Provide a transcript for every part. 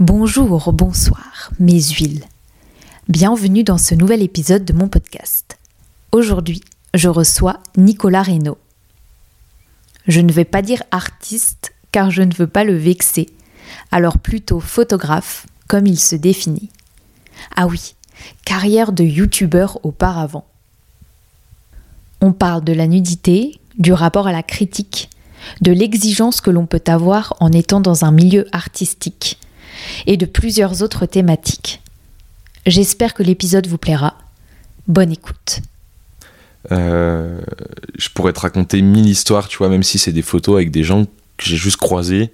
Bonjour, bonsoir, mes huiles. Bienvenue dans ce nouvel épisode de mon podcast. Aujourd'hui, je reçois Nicolas Reynaud. Je ne vais pas dire artiste car je ne veux pas le vexer, alors plutôt photographe comme il se définit. Ah oui, carrière de youtubeur auparavant. On parle de la nudité, du rapport à la critique, de l'exigence que l'on peut avoir en étant dans un milieu artistique et de plusieurs autres thématiques. J'espère que l'épisode vous plaira. Bonne écoute. Euh, je pourrais te raconter mille histoires, tu vois, même si c'est des photos avec des gens que j'ai juste croisés.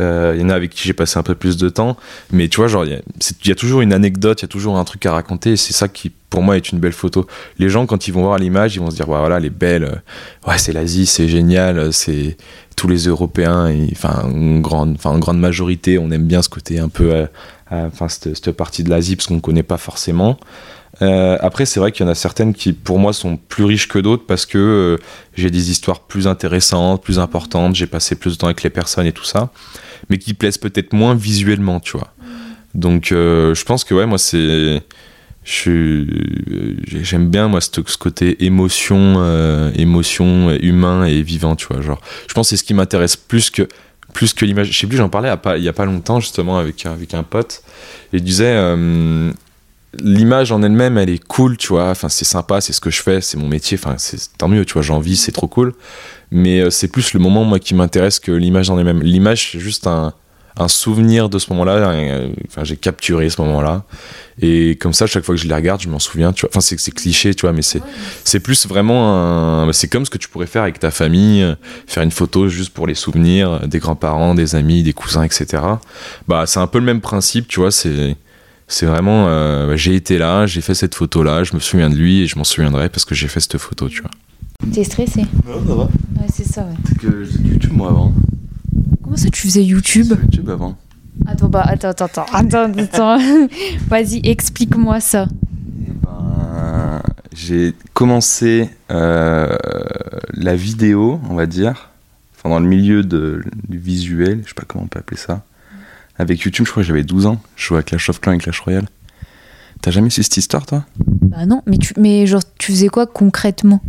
Euh, il y en a avec qui j'ai passé un peu plus de temps. Mais tu vois, il y, a toujours une anecdote, il y a toujours un truc à raconter. C'est ça qui, pour moi, est une belle photo. Les gens, quand ils vont voir l'image, ils vont se dire, voilà, elle est belle. Ouais, c'est l'Asie, c'est génial. C'est tous les Européens, enfin, une grande, enfin, grande majorité, on aime bien ce côté un peu, euh, euh, enfin, cette, partie de l'Asie, parce qu'on ne connaît pas forcément. après, c'est vrai qu'il y en a certaines qui, pour moi, sont plus riches que d'autres parce que j'ai des histoires plus intéressantes, plus importantes, j'ai passé plus de temps avec les personnes et tout ça mais qui plaisent peut-être moins visuellement, tu vois. Donc, euh, je pense que, ouais, moi, c'est. J'aime bien, moi, ce, côté émotion, euh, émotion humain et vivant, tu vois. Genre, je pense que c'est ce qui m'intéresse plus que plus que l'image. Je sais plus, j'en parlais il y a pas longtemps, justement, avec, avec un pote. Et il disait. Euh, l'image en elle-même, elle est cool, tu vois. Enfin, c'est sympa, c'est ce que je fais, c'est mon métier. Enfin, tant mieux, tu vois. J'en vis, c'est trop cool mais euh, c'est plus le moment moi qui m'intéresse que l'image en elle-même. L'image c'est juste un, un, souvenir de ce moment-là. Euh, enfin, j'ai capturé ce moment-là et comme ça, chaque fois que je les regarde, je m'en souviens. Tu vois, enfin c'est cliché, tu vois, mais c'est c'est plus vraiment c'est comme ce que tu pourrais faire avec ta famille, euh, faire une photo juste pour les souvenirs des grands-parents, des amis, des cousins, etc. Bah c'est un peu le même principe, tu vois. C'est c'est vraiment bah, j'ai été là, j'ai fait cette photo là, je me souviens de lui et je m'en souviendrai parce que j'ai fait cette photo, tu vois. T'es stressé? Non, ça va. Ouais, c'est ça, ouais. C'est que j'ai YouTube moi avant. Comment ça, tu faisais YouTube YouTube avant. Attends, bah, attends, attends, attends, attends, attends. Vas-y, explique-moi ça. Eh ben, j'ai commencé euh, la vidéo, on va dire, enfin, dans le milieu de, du visuel, je sais pas comment on peut appeler ça. Avec YouTube, je crois que j'avais 12 ans. Je jouais à Clash of Clans et Clash Royale. T'as jamais su cette histoire, toi? Bah non, mais, tu, mais genre, tu faisais quoi concrètement?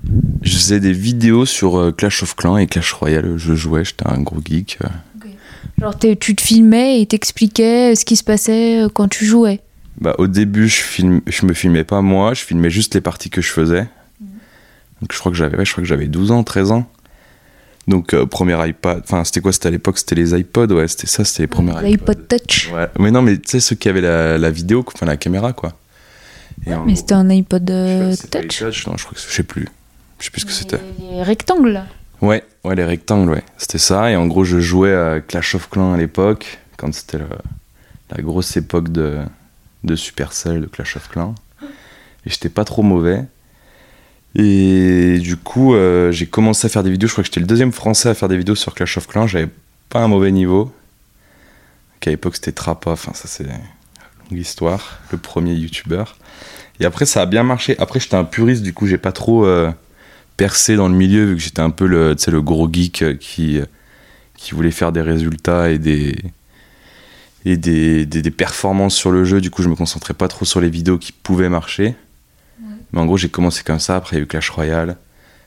Je faisais des vidéos sur euh, Clash of Clans et Clash Royale. Je jouais, j'étais un gros geek. Euh. Genre, tu te filmais et t'expliquais euh, ce qui se passait quand tu jouais Bah, au début, je, filme, je me filmais pas moi, je filmais juste les parties que je faisais. Mhm. Donc, je crois que j'avais, je crois que j'avais 12 ans, 13 ans. Donc, premier iPad, enfin, c'était quoi C'était à l'époque, c'était les iPods, ouais, c'était ça, c'était les premiers iPods. L'iPod Touch. Ouais, mais non, mais tu sais, ceux qui avaient la, la vidéo, enfin la caméra, quoi mais c'était un iPod euh, touch. Non, je crois que je sais plus. Je sais plus ce que c'était. Les rectangles. Ouais, ouais, les rectangles, ouais. C'était ça. Et en gros, je jouais à Clash of Clans à l'époque, quand c'était la grosse époque de, de Supercell, de Clash of Clans. Et j'étais pas trop mauvais. Et du coup, euh, j'ai commencé à faire des vidéos. Je crois que j'étais le deuxième français à faire des vidéos sur Clash of Clans. J'avais pas un mauvais niveau. À l'époque, c'était Trapa. Enfin, ça, c'est longue histoire. Le premier youtubeur. Et après, ça a bien marché. Après, j'étais un puriste, du coup, j'ai pas trop euh, percé dans le milieu, vu que j'étais un peu le, le gros geek euh, qui, euh, qui voulait faire des résultats et des, et des, des, performances sur le jeu. Du coup, je me concentrais pas trop sur les vidéos qui pouvaient marcher. Mais en gros, j'ai commencé comme ça. Après, il y a eu Clash Royale.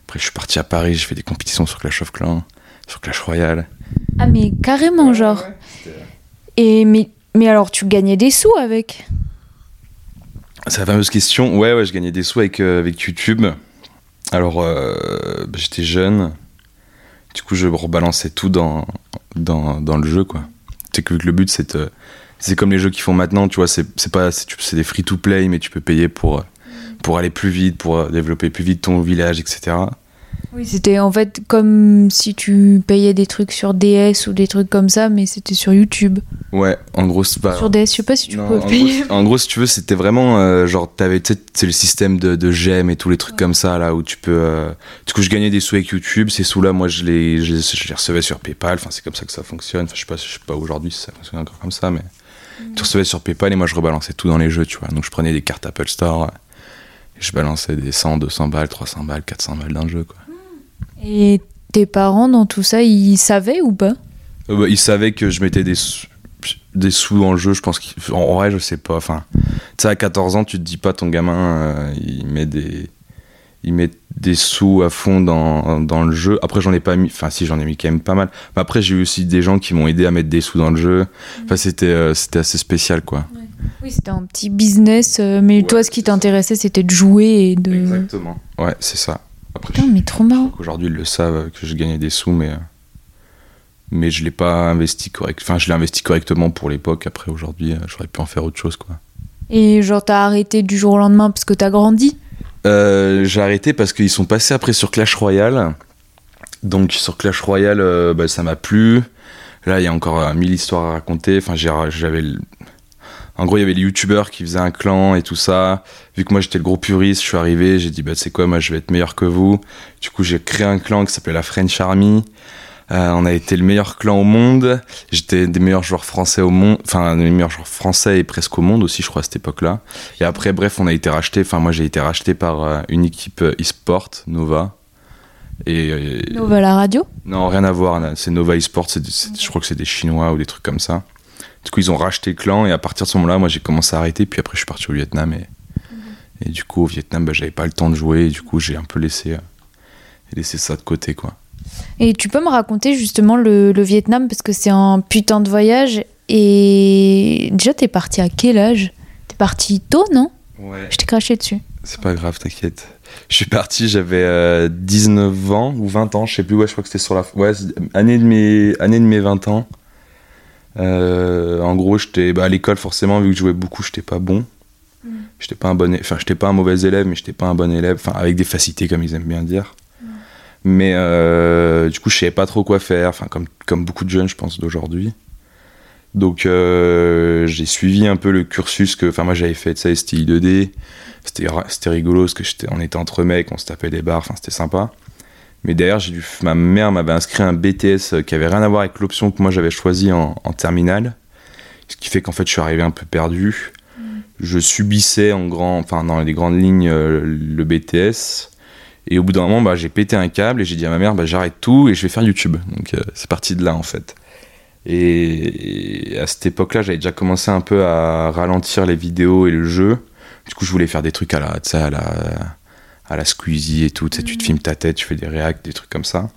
Après, je suis parti à Paris, j'ai fait des compétitions sur Clash of Clans, sur Clash Royale. Ah, mais carrément, genre. et mais, mais alors, tu gagnais des sous avec? C'est la fameuse question. Ouais, ouais, je gagnais des sous avec, euh, avec YouTube. Alors, euh, j'étais jeune. Du coup, je rebalançais tout dans, dans, le jeu, quoi. C'est que le but, c'est c'est comme les jeux qu'ils font maintenant, tu vois, c'est pas c'est des free to play, mais tu peux payer pour aller plus vite, pour développer plus vite ton village, etc. Oui, c'était en fait comme si tu payais des trucs sur DS ou des trucs comme ça, mais c'était sur YouTube. Ouais, en gros, c'est pas. Sur DS, je sais pas si tu peux payer. en gros, si tu veux, c'était vraiment euh, genre, t'avais, c'est le système de, de gemmes et tous les trucs comme ça, là, où tu peux. Euh, du coup, je gagnais des sous avec YouTube, ces sous-là, moi, je les, je, les recevais sur PayPal, enfin, c'est comme ça que ça fonctionne. Enfin, je sais pas, je sais pas aujourd'hui si ça fonctionne encore comme ça, mais. Mm. Tu recevais sur PayPal et moi, je rebalançais tout dans les jeux, tu vois. Donc, je prenais des cartes Apple Store je balançais des 100, 200 balles, 300 balles, 400 balles dans le jeu, quoi. Et tes parents, dans tout ça, ils savaient ou pas? Euh, bah, Ils savaient que je mettais des des sous dans le jeu, je pense qu'en vrai, je sais pas. Enfin, tu sais, à 14 ans, tu te dis pas ton gamin, euh, il met des. Il met des sous à fond dans, dans le jeu. Après, j'en ai pas mis. Enfin, si, j'en ai mis quand même pas mal. Mais après, j'ai eu aussi des gens qui m'ont aidé à mettre des sous dans le jeu. Enfin, c'était euh, c'était assez spécial, quoi. Oui, c'était un petit business, euh, mais toi, ce qui t'intéressait, c'était de jouer et de. Exactement. Ouais, c'est ça. Après, Putain, mais trop marrant. Aujourd'hui, ils le savent que je gagnais des sous, mais. Mais je l'ai pas investi correct. Enfin, je l'ai investi correctement pour l'époque. Après, aujourd'hui, euh, j'aurais pu en faire autre chose, quoi. Et genre, t'as arrêté du jour au lendemain parce que t'as grandi? Euh, j'ai arrêté parce qu'ils sont passés après sur Clash Royale. Donc sur Clash Royale, euh, bah, ça m'a plu. Là, il y a encore euh, mille histoires à raconter. Enfin, j'ai- j'avais. En gros, il y avait les youtubeurs qui faisaient un clan et tout ça. Vu que moi j'étais le gros puriste, je suis arrivé, j'ai dit bah c'est quoi, moi je vais être meilleur que vous. Du coup, j'ai créé un clan qui s'appelait la French Army. Euh, on a été le meilleur clan au monde. J'étais des meilleurs joueurs français au monde, enfin des meilleurs joueurs français et presque au monde aussi, je crois à cette époque-là. Et après, bref, on a été racheté. Enfin, moi j'ai été racheté par euh, une équipe euh, e-sport, Nova. Et, euh, Nova la radio? Non, rien à voir. C'est Nova eSport. je crois que c'est des Chinois ou des trucs comme ça. Du coup, ils ont racheté le clan et à partir de ce moment-là, moi j'ai commencé à arrêter. Puis après, je suis parti au Vietnam et, et du coup, au Vietnam, bah, j'avais pas le temps de jouer. Et du coup, j'ai un peu laissé, euh, laissé ça de côté, quoi. Et tu peux me raconter justement le, le Vietnam? Parce que c'est un putain de voyage. Et déjà, t'es parti à quel âge? T'es parti tôt, non? Ouais. Je t'ai craché dessus. C'est pas grave, t'inquiète. Je suis parti, j'avais euh, 19 ans ou 20 ans, je sais plus, ouais, je crois que c'était sur la. Ouais, année de mes, année de mes 20 ans. Euh, en gros, j'étais bah, à l'école, forcément, vu que je jouais beaucoup, j'étais pas bon. J'étais pas un bon, enfin, j'étais pas un mauvais élève, mais j'étais pas un bon élève, enfin, avec des facilités, comme ils aiment bien dire. Mais euh, du coup, je savais pas trop quoi faire, enfin, comme, comme beaucoup de jeunes, je pense, d'aujourd'hui. Donc, euh, j'ai suivi un peu le cursus que, enfin, moi, j'avais fait, tu sais, STI 2D. C'était ra- c'était rigolo parce que j'étais, on était entre mecs, on se tapait des barres, enfin, c'était sympa. Mais derrière, j'ai dû, ma mère m'avait inscrit un BTS euh, qui avait rien à voir avec l'option que moi j'avais choisie en, en terminale. Ce qui fait qu'en fait, je suis arrivé un peu perdu. Je subissais en grand, enfin, dans les grandes lignes euh, le BTS. Et au bout d'un moment, bah, j'ai pété un câble et j'ai dit à ma mère, bah, j'arrête tout et je vais faire YouTube. Donc euh, c'est parti de là en fait. Et, et à cette époque-là, j'avais déjà commencé un peu à ralentir les vidéos et le jeu. Du coup, je voulais faire des trucs à la, à la, à la Squeezie et tout. Tu sais, tu te filmes ta tête, tu fais des réacts, des trucs comme ça.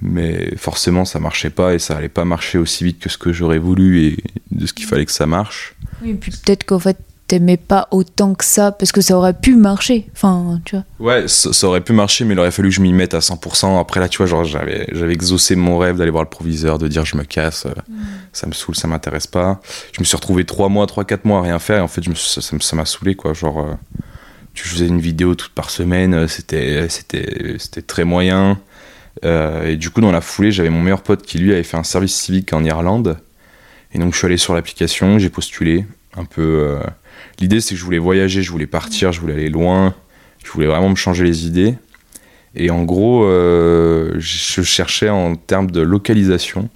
Mais forcément, ça marchait pas et ça allait pas marcher aussi vite que ce que j'aurais voulu et de ce qu'il fallait que ça marche. Oui, et puis peut-être qu'en fait, t'aimais pas autant que ça parce que ça aurait pu marcher. Enfin, tu vois. Ouais, ça, ça aurait pu marcher, mais il aurait fallu que je m'y mette à 100%. Après, là, tu vois, genre, j'avais, j'avais exaucé mon rêve d'aller voir le proviseur, de dire je me casse, euh, ça me saoule, ça m'intéresse pas. Je me suis retrouvé 3 mois, 3-4 mois à rien faire, et en fait, je me suis- ça, ça me- ça m'a saoulé, quoi. Genre, euh, tu faisais une vidéo toute par semaine, euh, c'était, très moyen. Euh, et du coup, dans la foulée, j'avais mon meilleur pote qui, lui, avait fait un service civique en Irlande. Et donc, je suis allé sur l'application, j'ai postulé. Un peu. euh, L'idée, c'est que je voulais voyager, je voulais partir, je voulais aller loin. Je voulais vraiment me changer les idées. Et en gros, je cherchais en termes de localisation.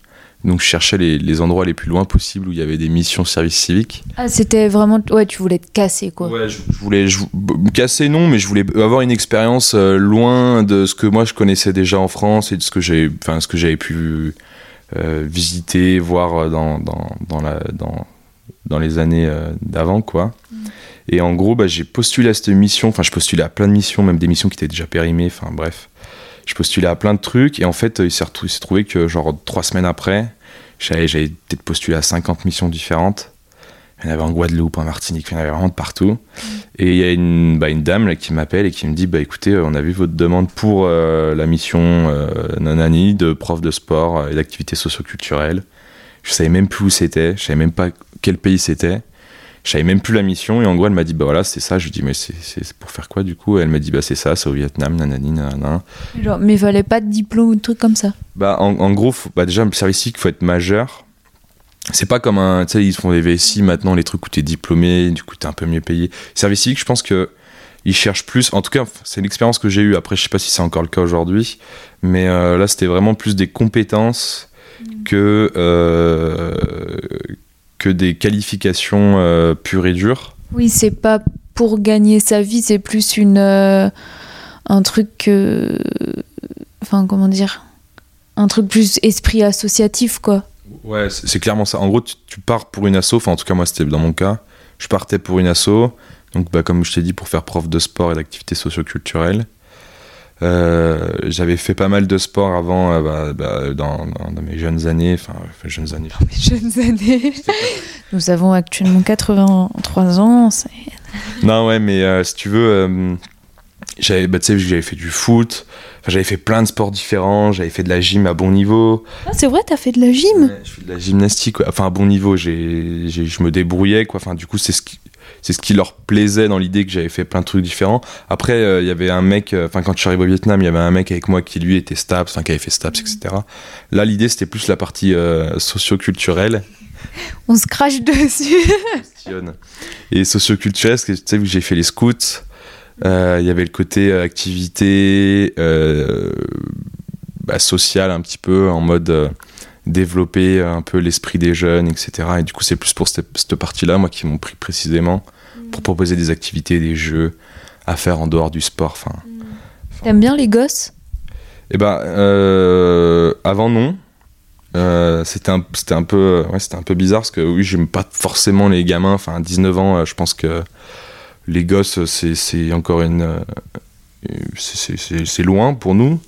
Donc, je cherchais les, les endroits les plus loin possibles où il y avait des missions service civique. Ah, c'était vraiment. Ouais, tu voulais te casser, quoi. Ouais, je, je voulais je- me casser, non, mais je voulais avoir une expérience euh, loin de ce que moi je connaissais déjà en France et de ce que j'ai, enfin, ce que j'avais pu euh, visiter, voir euh, dans, dans, dans, la, dans, dans les années euh, d'avant, quoi. Et en gros, bah, j'ai postulé à cette mission, enfin, je postulais à plein de missions, même des missions qui étaient déjà périmées, enfin, bref. Je postulais à plein de trucs, et en fait, il s'est retrou- il s'est trouvé que, genre, trois semaines après, j'avais peut-être postulé à 50 missions différentes. Il y en avait en Guadeloupe, en Martinique, il y en avait vraiment de partout. Et il y a une, bah, dame qui m'appelle et qui me dit bah, écoutez, euh, on a vu votre demande pour euh, la mission euh, Nanani de prof de sport euh, et d'activités socioculturelles. Je savais même plus où c'était, je savais même pas quel pays c'était. Je savais même plus la mission et en gros elle m'a dit bah voilà c'est ça je lui dis mais c'est pour faire quoi du coup? Elle m'a dit bah c'est ça c'est au Vietnam nanani nanana Genre, mais fallait pas de diplôme ou de trucs comme ça? bah, en, en gros, faut, bah, déjà, le service civique, il faut être majeur. C'est pas comme un. Tu sais, ils font des VSI maintenant, les trucs où t'es diplômé, du coup, t'es un peu mieux payé. Service civique, je pense que ils cherchent plus. En tout cas, c'est l'expérience que j'ai eue. Après, je sais pas si c'est encore le cas aujourd'hui. Mais euh, là, c'était vraiment plus des compétences que, euh, que des qualifications euh, pures et dures. Oui, c'est pas pour gagner sa vie, c'est plus une. euh, un truc que. Enfin, comment dire Un truc plus esprit associatif, quoi. Ouais, c'est clairement ça. En gros, tu, tu pars pour une asso, enfin en tout cas moi c'était dans mon cas, je partais pour une asso, donc bah, comme je t'ai dit, pour faire prof de sport et d'activités socioculturelles. Euh, J'avais fait pas mal de sport avant, euh, bah, bah, dans, dans- dans mes jeunes années, enfin jeunes années. Jeunes années. Nous avons actuellement 83 ans. Non ouais, mais euh, si tu veux, euh, j'avais bah, tu sais, j'avais fait du foot, j'avais fait plein de sports différents, j'avais fait de la gym à bon niveau. Ah, c'est vrai, t'as fait de la gym? Ouais, je fais de la gymnastique, enfin à bon niveau, j'ai- je me débrouillais, quoi. Enfin, du coup, c'est ce qui, c'est ce qui leur plaisait dans l'idée que j'avais fait plein de trucs différents. Après, euh, il y avait un mec, euh, enfin quand je suis arrivé au Vietnam, il y avait un mec avec moi qui lui était STAPS, enfin qui avait fait STAPS, etc. Là, l'idée c'était plus la partie euh, socio-culturelle. On se crache dessus. Et socioculturel, parce que tu sais, vu que j'ai fait les scouts, il y avait le côté activité bah, sociale un petit peu, en mode développer un peu l'esprit des jeunes, etc. Et du coup, c'est plus pour cette, cette partie-là, moi, qui m'ont pris précisément, pour proposer des activités, des jeux à faire en dehors du sport. Enfin, T'aimes bien les gosses? Et ben, euh, avant non. Euh, c'était un, c'était un peu ouais, c'était un peu bizarre parce que oui j'aime pas forcément les gamins enfin à 19 ans euh, je pense que les gosses c'est, c'est encore une c'est, c'est- c'est- c'est loin pour nous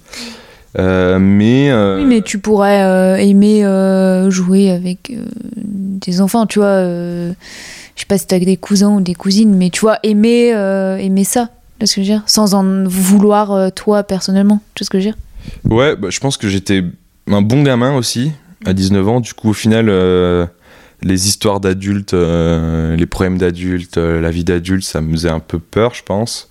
Euh, mais, euh, Oui, mais tu pourrais euh, aimer jouer avec des enfants, tu vois. je sais pas si t'as des cousins ou des cousines, mais tu vois, aimer, aimer ça, tu vois ce que je veux dire? Sans en vouloir toi personnellement, tu vois ce que je veux dire? Ouais, bah, je pense que j'étais un bon gamin aussi, à 19 ans. Du coup, au final, les histoires d'adultes, les problèmes d'adultes, la vie d'adulte, ça me faisait un peu peur, je pense.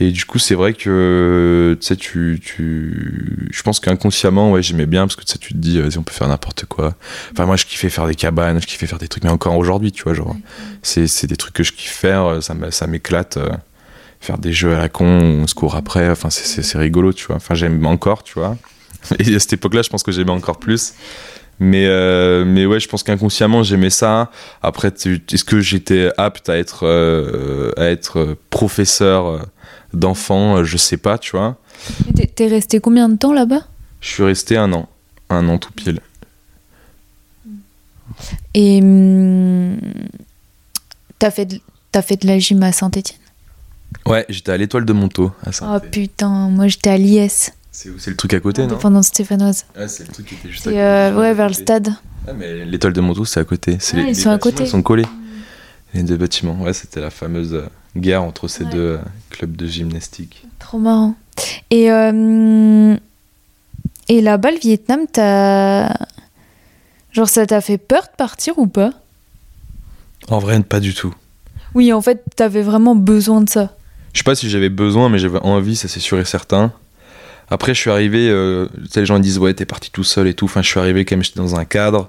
Et du coup, c'est vrai que, tu sais, tu, tu... Je pense qu'inconsciemment, ouais, j'aimais bien, parce que tu sais, tu te dis, vas-y, on peut faire n'importe quoi. Enfin, moi, je kiffais faire des cabanes, je kiffais faire des trucs, mais encore aujourd'hui, tu vois, genre, c'est c'est des trucs que je kiffe faire, ça m'éclate. euh, faire des jeux à la con, on se court après, enfin, c'est- rigolo, tu vois. Enfin, j'aime encore, tu vois. Et à cette époque-là, je pense que j'aimais encore plus. Mais, euh, mais ouais, je pense qu'inconsciemment, j'aimais ça. Après, est-ce que j'étais apte à être, euh, à être professeur d'enfants euh, Je sais pas, tu vois. T'es resté combien de temps là-bas? Je suis resté un an. Un an tout pile. Et hum, t'as fait, de- t'as fait de la gym à Saint-Etienne Ouais, j'étais à l'étoile de Montaut. à Oh Saint-Étienne. putain, moi j'étais à l'IS, c'est le truc à côté, non? Indépendance stéphanoise. Ouais, c'est le truc qui était juste à côté. euh, ouais, vers le stade. Ah, mais l'étoile de Montaut, c'est à côté. C'est Ah, les, ils les sont à côté. Ils sont collés. Les deux bâtiments. Ouais, c'était la fameuse euh, guerre entre ces Ouais. deux euh, clubs de gymnastique. Trop marrant. Et, euh, et là-bas, le Vietnam, t'as. Genre, ça t'a fait peur de partir ou pas? En vrai, pas du tout. Oui, en fait, t'avais vraiment besoin de ça. Je sais pas si j'avais besoin, mais j'avais envie, ça c'est sûr et certain. Après, je suis arrivé, euh, les gens ils disent, ouais, t'es parti tout seul et tout. Enfin, je suis arrivé quand même, j'étais dans un cadre,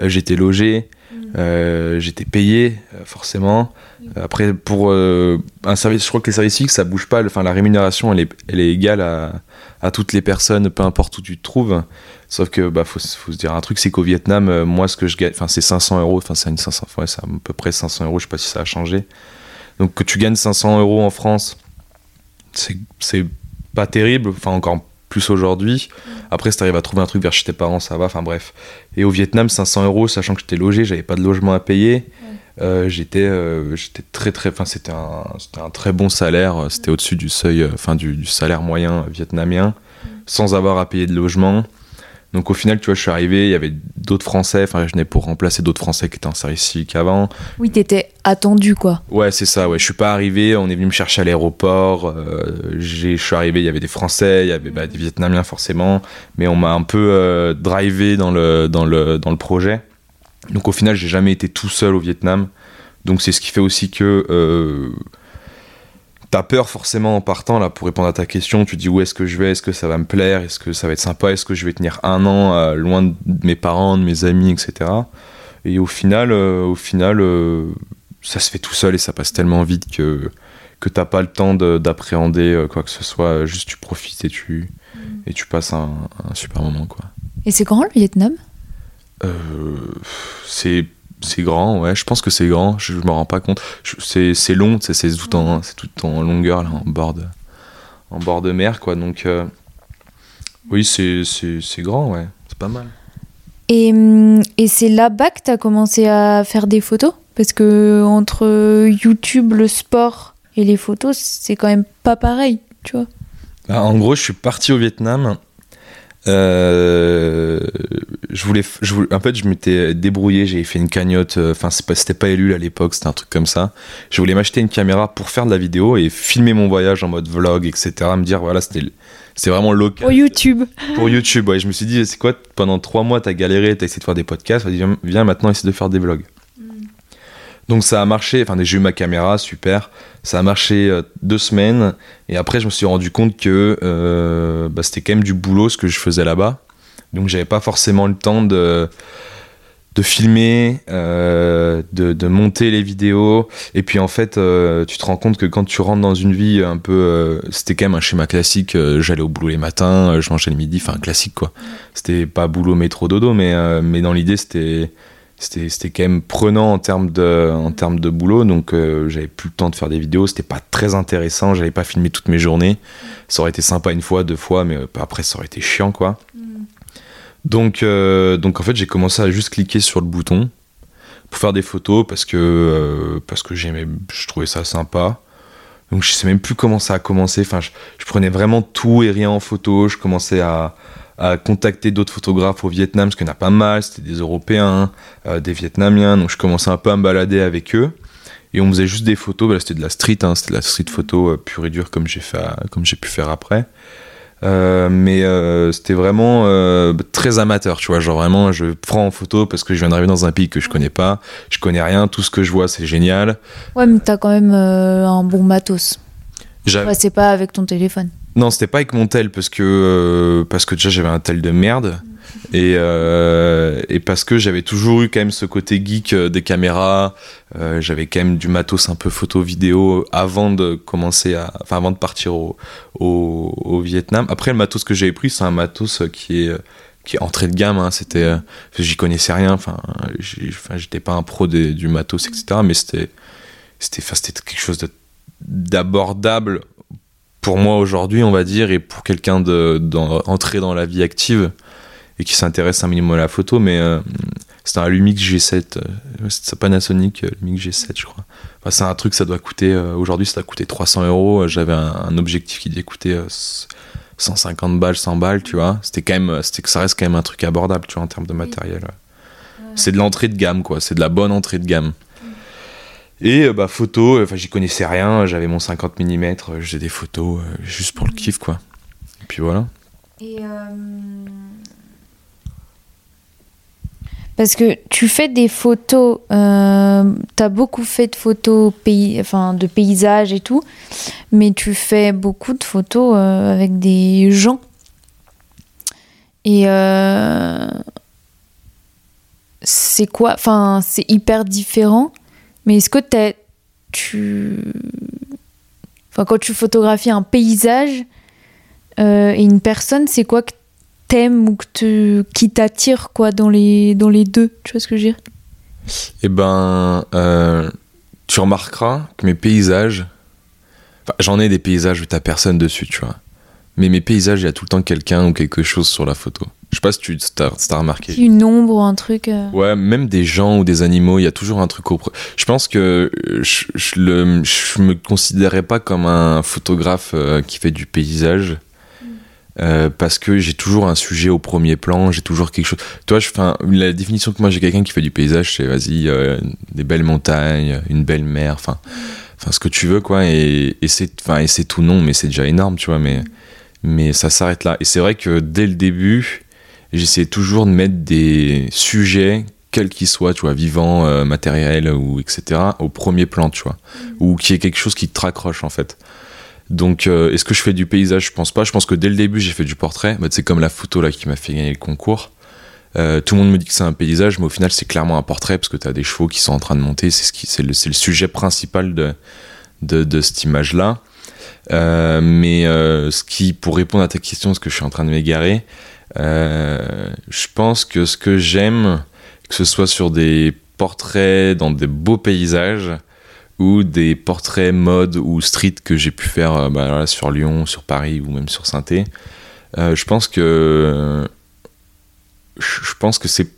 j'étais logé, euh, j'étais payé, euh, forcément. Après, pour euh, un service, je crois que les services fixes, ça bouge pas. Enfin, la rémunération, elle est, elle est égale à, à toutes les personnes, peu importe où tu te trouves. Sauf que, bah, faut, se- faut se dire un truc, c'est qu'au Vietnam, euh, moi, ce que je gagne, enfin, c'est 500 euros. Enfin, c'est une 500, ouais, c'est à peu près 500 euros. Je sais pas si ça a changé. Donc, que tu gagnes 500 euros en France, c'est c'est pas terrible. Enfin, encore plus aujourd'hui. Après, si t'arrives à trouver un truc vers chez tes parents, ça va. Enfin, bref. Et au Vietnam, 500 euros, sachant que j'étais logé, j'avais pas de logement à payer. Euh, j'étais euh, j'étais très très enfin c'était un un très bon salaire c'était au-dessus du seuil euh, enfin du, du salaire moyen vietnamien sans avoir à payer de logement donc au final tu vois je suis arrivé il y avait d'autres français enfin je venais pour remplacer d'autres français qui étaient en service civique avant Oui, t'étais attendu, quoi. Ouais, c'est ça, ouais. Je suis pas arrivé, on est venu me chercher à l'aéroport. euh, j'ai- je suis arrivé, il y avait des Français, il y avait bah, des Vietnamiens forcément, mais on m'a un peu euh, drivé dans le, dans, le, dans le projet. Donc au final, j'ai jamais été tout seul au Vietnam. Donc c'est ce qui fait aussi que euh, t'as peur forcément en partant là pour répondre à ta question. Tu dis où est-ce que je vais, est-ce que ça va me plaire, est-ce que ça va être sympa, est-ce que je vais tenir un an euh, loin de mes parents, de mes amis, etc. Et au final, euh, au final, euh, ça se fait tout seul et ça passe tellement vite que que t'as pas le temps de- d'appréhender quoi que ce soit. Juste tu profites et tu et tu passes un, un super moment quoi. Et c'est grand, le Vietnam? C'est c'est grand, ouais. Je pense que c'est grand. Je, je me rends pas compte. C'est c'est long, c'est tout en c'est tout en longueur là, en bord de en bord de mer quoi. Donc euh, oui, c'est c'est c'est grand, ouais. C'est pas mal. Et, et c'est là-bas que tu as commencé à faire des photos? Parce que entre YouTube, le sport et les photos, c'est quand même pas pareil, tu vois. Bah, en gros, je suis parti au Vietnam. Euh, je voulais, je voulais- en fait, je m'étais débrouillé, j'avais fait une cagnotte. euh, Enfin, c'était pas élu à l'époque, c'était un truc comme ça. Je voulais m'acheter une caméra pour faire de la vidéo et filmer mon voyage en mode vlog, etc. Me dire, voilà, c'était, vraiment local. Pour YouTube. Pour YouTube, ouais. Je me suis dit, c'est quoi, pendant trois mois, t'as galéré, t'as essayé de faire des podcasts, viens, viens maintenant essayer de faire des vlogs. Donc ça a marché, enfin j'ai eu ma caméra, super. Ça a marché euh, deux semaines et après je me suis rendu compte que euh, bah, c'était quand même du boulot ce que je faisais là-bas. Donc j'avais pas forcément le temps de, de filmer, euh, de, monter les vidéos. Et puis en fait, tu te rends compte que quand tu rentres dans une vie un peu... c'était quand même un schéma classique. J'allais au boulot les matins, je mangeais le midi, enfin classique quoi. C'était pas boulot, métro, dodo, mais, mais dans l'idée c'était c'était c'était quand même prenant en termes de en termes de boulot. Donc euh, j'avais plus le temps de faire des vidéos. C'était pas très intéressant. J'avais pas filmé toutes mes journées. Ça aurait été sympa une fois deux fois mais euh, après ça aurait été chiant quoi. Donc euh, donc en fait j'ai commencé à juste cliquer sur le bouton pour faire des photos parce que euh, parce que j'aimais je trouvais ça sympa. Donc je sais même plus comment ça a commencé. Enfin je, je prenais vraiment tout et rien en photo. Je commençais à à contacter d'autres photographes au Vietnam, parce qu'il y en a pas mal, c'était des Européens, euh, des Vietnamiens, donc je commençais un peu à me balader avec eux, et on faisait juste des photos, bah, c'était de la street, hein, c'était de la street photo euh, pure et dure comme j'ai fait, comme j'ai pu faire après. Euh, mais c'était vraiment très amateur, tu vois, genre vraiment je prends en photo parce que je viens d'arriver dans un pays que je connais pas, je connais rien, tout ce que je vois c'est génial. Ouais, mais t'as quand même un bon matos. Ouais, c'est pas avec ton téléphone. Non, c'était pas avec mon tel parce que euh, parce que déjà j'avais un tel de merde et euh, et parce que j'avais toujours eu quand même ce côté geek euh, des caméras. euh, j'avais quand même du matos un peu photo vidéo avant de commencer à enfin avant de partir au au, au Vietnam. Après le matos que j'avais pris c'est un matos qui est qui est entrée de gamme. Hein, c'était j'y connaissais rien. Enfin j'étais pas un pro des- du matos etc. Mais c'était c'était c'était quelque chose d'abordable pour moi aujourd'hui, on va dire, et pour quelqu'un de, dans, la vie active et qui s'intéresse un minimum à la photo, mais euh, c'est un Lumix G7, euh, c'est Panasonic euh, Lumix G7, je crois. Enfin, c'est un truc, ça doit coûter, aujourd'hui, ça doit coûter 300 euros. J'avais un, un objectif qui devait coûter euh, 150 balles, 100 balles, tu vois. C'était quand même, c'était que ça reste quand même un truc abordable, tu vois, en termes de matériel. ouais. C'est de l'entrée de gamme, quoi. C'est de la bonne entrée de gamme. Et euh, bah photo, enfin j'y connaissais rien, j'avais mon 50 mm, je faisais des photos euh, juste pour le kiff quoi. Et puis voilà. Parce que tu fais des photos, euh, tu beaucoup fait de photos pays, enfin, de paysages et tout, mais tu fais beaucoup de photos euh, avec des gens. Et euh, c'est quoi Enfin, c'est hyper différent, mais est-ce que tu. Enfin, quand tu photographies un paysage euh, et une personne, c'est quoi que t'aimes ou que qui t'attire quoi dans les, dans les deux? Tu vois ce que je veux dire? Et ben, euh, tu remarqueras que mes paysages, enfin, j'en ai des paysages où t'as personne dessus, tu vois. Mais mes paysages, il y a tout le temps quelqu'un ou quelque chose sur la photo. Je sais pas si tu t'as remarqué. Une ombre ou un truc euh, Ouais, même des gens ou des animaux, il y a toujours un truc au. Je pense que euh, je, je, le, je me considérais pas comme un photographe euh, qui fait du paysage. euh, parce que j'ai toujours un sujet au premier plan, j'ai toujours quelque chose. Toi, je, la définition que moi j'ai quelqu'un qui fait du paysage, c'est vas-y, euh, des belles montagnes, une belle mer, enfin, enfin ce que tu veux quoi. Et, et c'est, enfin, et c'est tout non, mais c'est déjà énorme, tu vois. Mais, mais ça s'arrête là. Et c'est vrai que dès le début, j'essayais toujours de mettre des sujets, quels qu'ils soient, tu vois, vivants, euh, matériels ou etc., au premier plan, tu vois, ou qui est quelque chose qui te raccroche en fait. Donc, euh, est-ce que je fais du paysage? Je pense pas. Je pense que dès le début, j'ai fait du portrait. Bah, c'est comme la photo là qui m'a fait gagner le concours. Euh, tout le monde me dit que c'est un paysage, mais au final, c'est clairement un portrait parce que tu as des chevaux qui sont en train de monter. C'est ce qui, c'est le, sujet principal de, de, de cette image-là. Euh, mais ce qui, pour répondre à ta question, parce que je suis en train de m'égarer, je pense que ce que j'aime, que ce soit sur des portraits dans des beaux paysages ou des portraits mode ou street que j'ai pu faire euh, bah, sur Lyon, sur Paris ou même sur saint je pense que je pense que c'est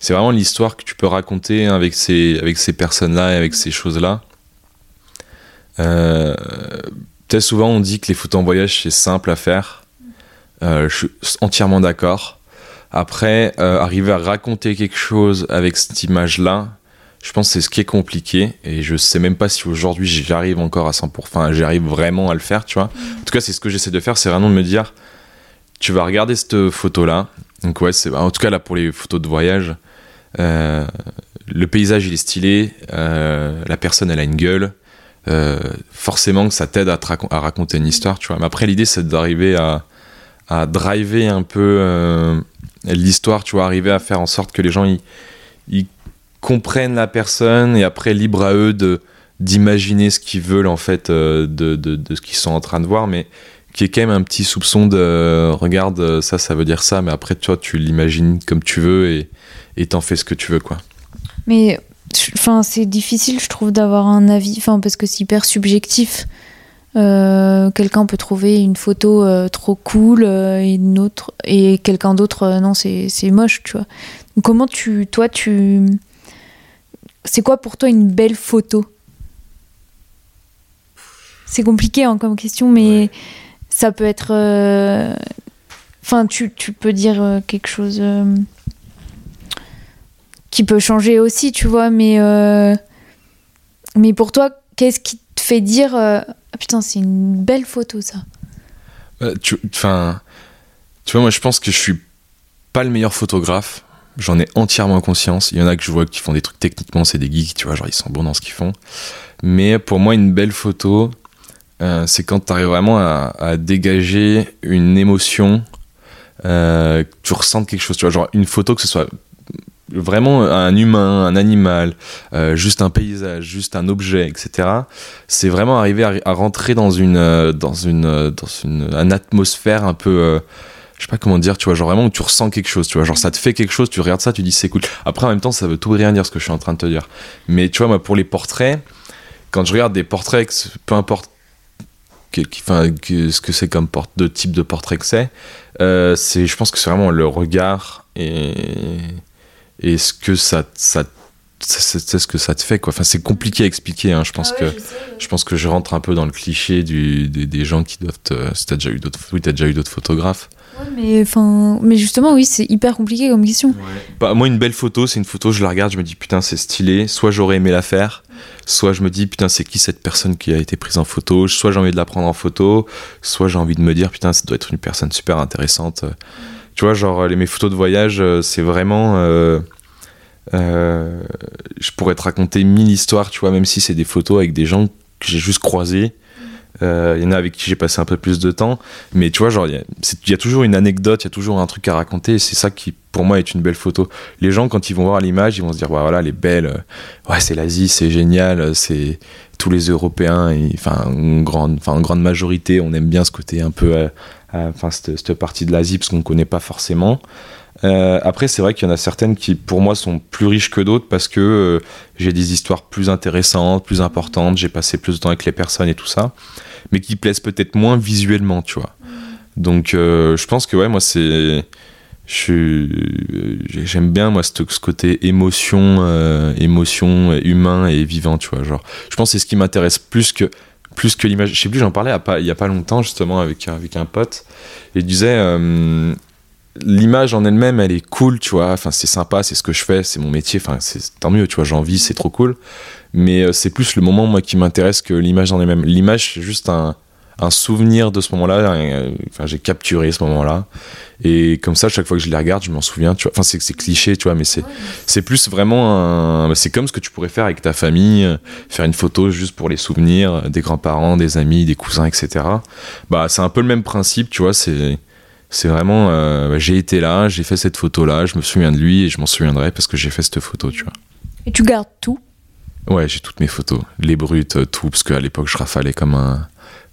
c'est vraiment l'histoire que tu peux raconter avec ces, avec ces personnes-là et avec ces choses-là. Euh, Peut-être souvent on dit que les photos en voyage c'est simple à faire. Euh, je suis entièrement d'accord. Après, euh, arriver à raconter quelque chose avec cette image-là, je pense que c'est ce qui est compliqué. Et je sais même pas si aujourd'hui j'arrive encore à 100%, enfin j'arrive vraiment à le faire, tu vois. En tout cas, c'est ce que j'essaie de faire, c'est vraiment de me dire, tu vas regarder cette photo-là. Donc ouais, c'est en tout cas là pour les photos de voyage, euh, le paysage il est stylé, euh, la personne elle a une gueule, euh, forcément que ça t'aide à, à raconter une histoire, tu vois. Mais après l'idée c'est d'arriver à, à driver un peu euh, l'histoire, tu vois, arriver à faire en sorte que les gens ils, comprennent la personne et après libre à eux d'imaginer ce qu'ils veulent en fait euh, de, de, ce qu'ils sont en train de voir, mais qui est quand même un petit soupçon de euh, regarde ça ça veut dire ça, mais après toi tu l'imagines comme tu veux et et t'en fais ce que tu veux quoi. Mais enfin, c'est difficile, je trouve, d'avoir un avis, enfin, parce que c'est hyper subjectif. Euh, quelqu'un peut trouver une photo euh, trop cool euh, et une autre et quelqu'un d'autre non c'est c'est moche tu vois. Donc, comment tu toi tu c'est quoi pour toi une belle photo? C'est compliqué hein, comme question mais ça peut être enfin tu, tu peux dire quelque chose qui peut changer aussi, tu vois, mais, mais pour toi, qu'est-ce qui te fait dire Ah putain, c'est une belle photo ça Euh, tu, tu vois, moi je pense que je suis pas le meilleur photographe. J'en ai entièrement conscience. Il y en a que je vois qui font des trucs techniquement, c'est des geeks, tu vois, genre ils sont bons dans ce qu'ils font. Mais pour moi, une belle photo, euh, c'est quand tu arrives vraiment à, à dégager une émotion, euh, que tu ressentes quelque chose, tu vois, genre une photo que ce soit vraiment un humain, un animal, euh, juste un paysage, juste un objet, etc. C'est vraiment arriver à, rentrer dans une, euh, dans une, euh, dans une, atmosphère un peu, je sais pas comment dire, tu vois, genre vraiment où tu ressens quelque chose, tu vois, genre ça te fait quelque chose, tu regardes ça, tu dis c'est cool. Après en même temps, ça veut tout et rien dire ce que je suis en train de te dire. Mais tu vois, moi pour les portraits, quand je regarde des portraits, peu importe ce que c'est comme de type de portrait que c'est, c'est, je pense que c'est vraiment le regard et, et ce que ça, ça, c'est ce que ça te fait quoi. Enfin, c'est compliqué à expliquer. Hein. Je pense que je pense que je rentre un peu dans le cliché du, des, des gens qui doivent. Te, si t'as déjà eu d'autres, oui, t'as déjà eu d'autres photographes. mais, enfin, mais justement, oui, c'est hyper compliqué comme question. Bah, moi, une belle photo, c'est une photo, je la regarde, je me dis putain, c'est stylé. Soit j'aurais aimé la faire, soit je me dis putain, c'est qui cette personne qui a été prise en photo? Soit j'ai envie de la prendre en photo, soit j'ai envie de me dire putain, ça doit être une personne super intéressante. Tu vois, genre les, mes photos de voyage, euh, c'est vraiment. euh, euh, je pourrais te raconter mille histoires, tu vois, même si c'est des photos avec des gens que j'ai juste croisés. Euh, Il y en a avec qui j'ai passé un peu plus de temps. Mais tu vois, genre, il y a- toujours une anecdote, il y a toujours un truc à raconter. C'est ça qui, pour moi, est une belle photo. Les gens, quand ils vont voir l'image, ils vont se dire, Ouais, voilà, elle est belle. euh, Ouais, c'est l'Asie, c'est génial. euh, C'est tous les Européens, enfin, une grande, en grande majorité, on aime bien ce côté un peu, euh, euh, enfin, cette partie de l'Asie, parce qu'on ne connaît pas forcément. Euh, après, c'est vrai qu'il y en a certaines qui, pour moi, sont plus riches que d'autres parce que euh, j'ai des histoires plus intéressantes, plus importantes, j'ai passé plus de temps avec les personnes et tout ça, mais qui plaisent peut-être moins visuellement, tu vois. Donc, euh, je pense que, ouais, moi, c'est. J'aime bien, moi, ce, côté émotion, émotion humain et vivant, tu vois. Genre, je pense que c'est ce qui m'intéresse plus que, plus que l'image. Je sais plus, j'en parlais il y a pas longtemps, justement, avec, avec un pote, il disait. L'image en elle-même, elle est cool, tu vois. Enfin, c'est sympa, c'est ce que je fais, c'est mon métier. Enfin, c'est tant mieux, tu vois. J'en vis, c'est trop cool. Mais euh, c'est plus le moment, moi, qui m'intéresse que l'image en elle-même. L'image, c'est juste un, un souvenir de ce moment-là. un- Enfin, j'ai capturé ce moment-là. Et comme ça, chaque fois que je les regarde, je m'en souviens, tu vois. Enfin, c'est c'est cliché, tu vois, mais c'est c'est plus vraiment un. C'est comme ce que tu pourrais faire avec ta famille, euh, faire une photo juste pour les souvenirs, euh, des grands-parents, des amis, des cousins, etc. Bah, c'est un peu le même principe, tu vois. C'est c'est vraiment, euh, bah, j'ai été là, j'ai fait cette photo-là, je me souviens de lui et je m'en souviendrai parce que j'ai fait cette photo, tu vois. Et tu gardes tout? Ouais, j'ai toutes mes photos, les brutes, euh, tout, parce qu'à l'époque, je rafalais comme un,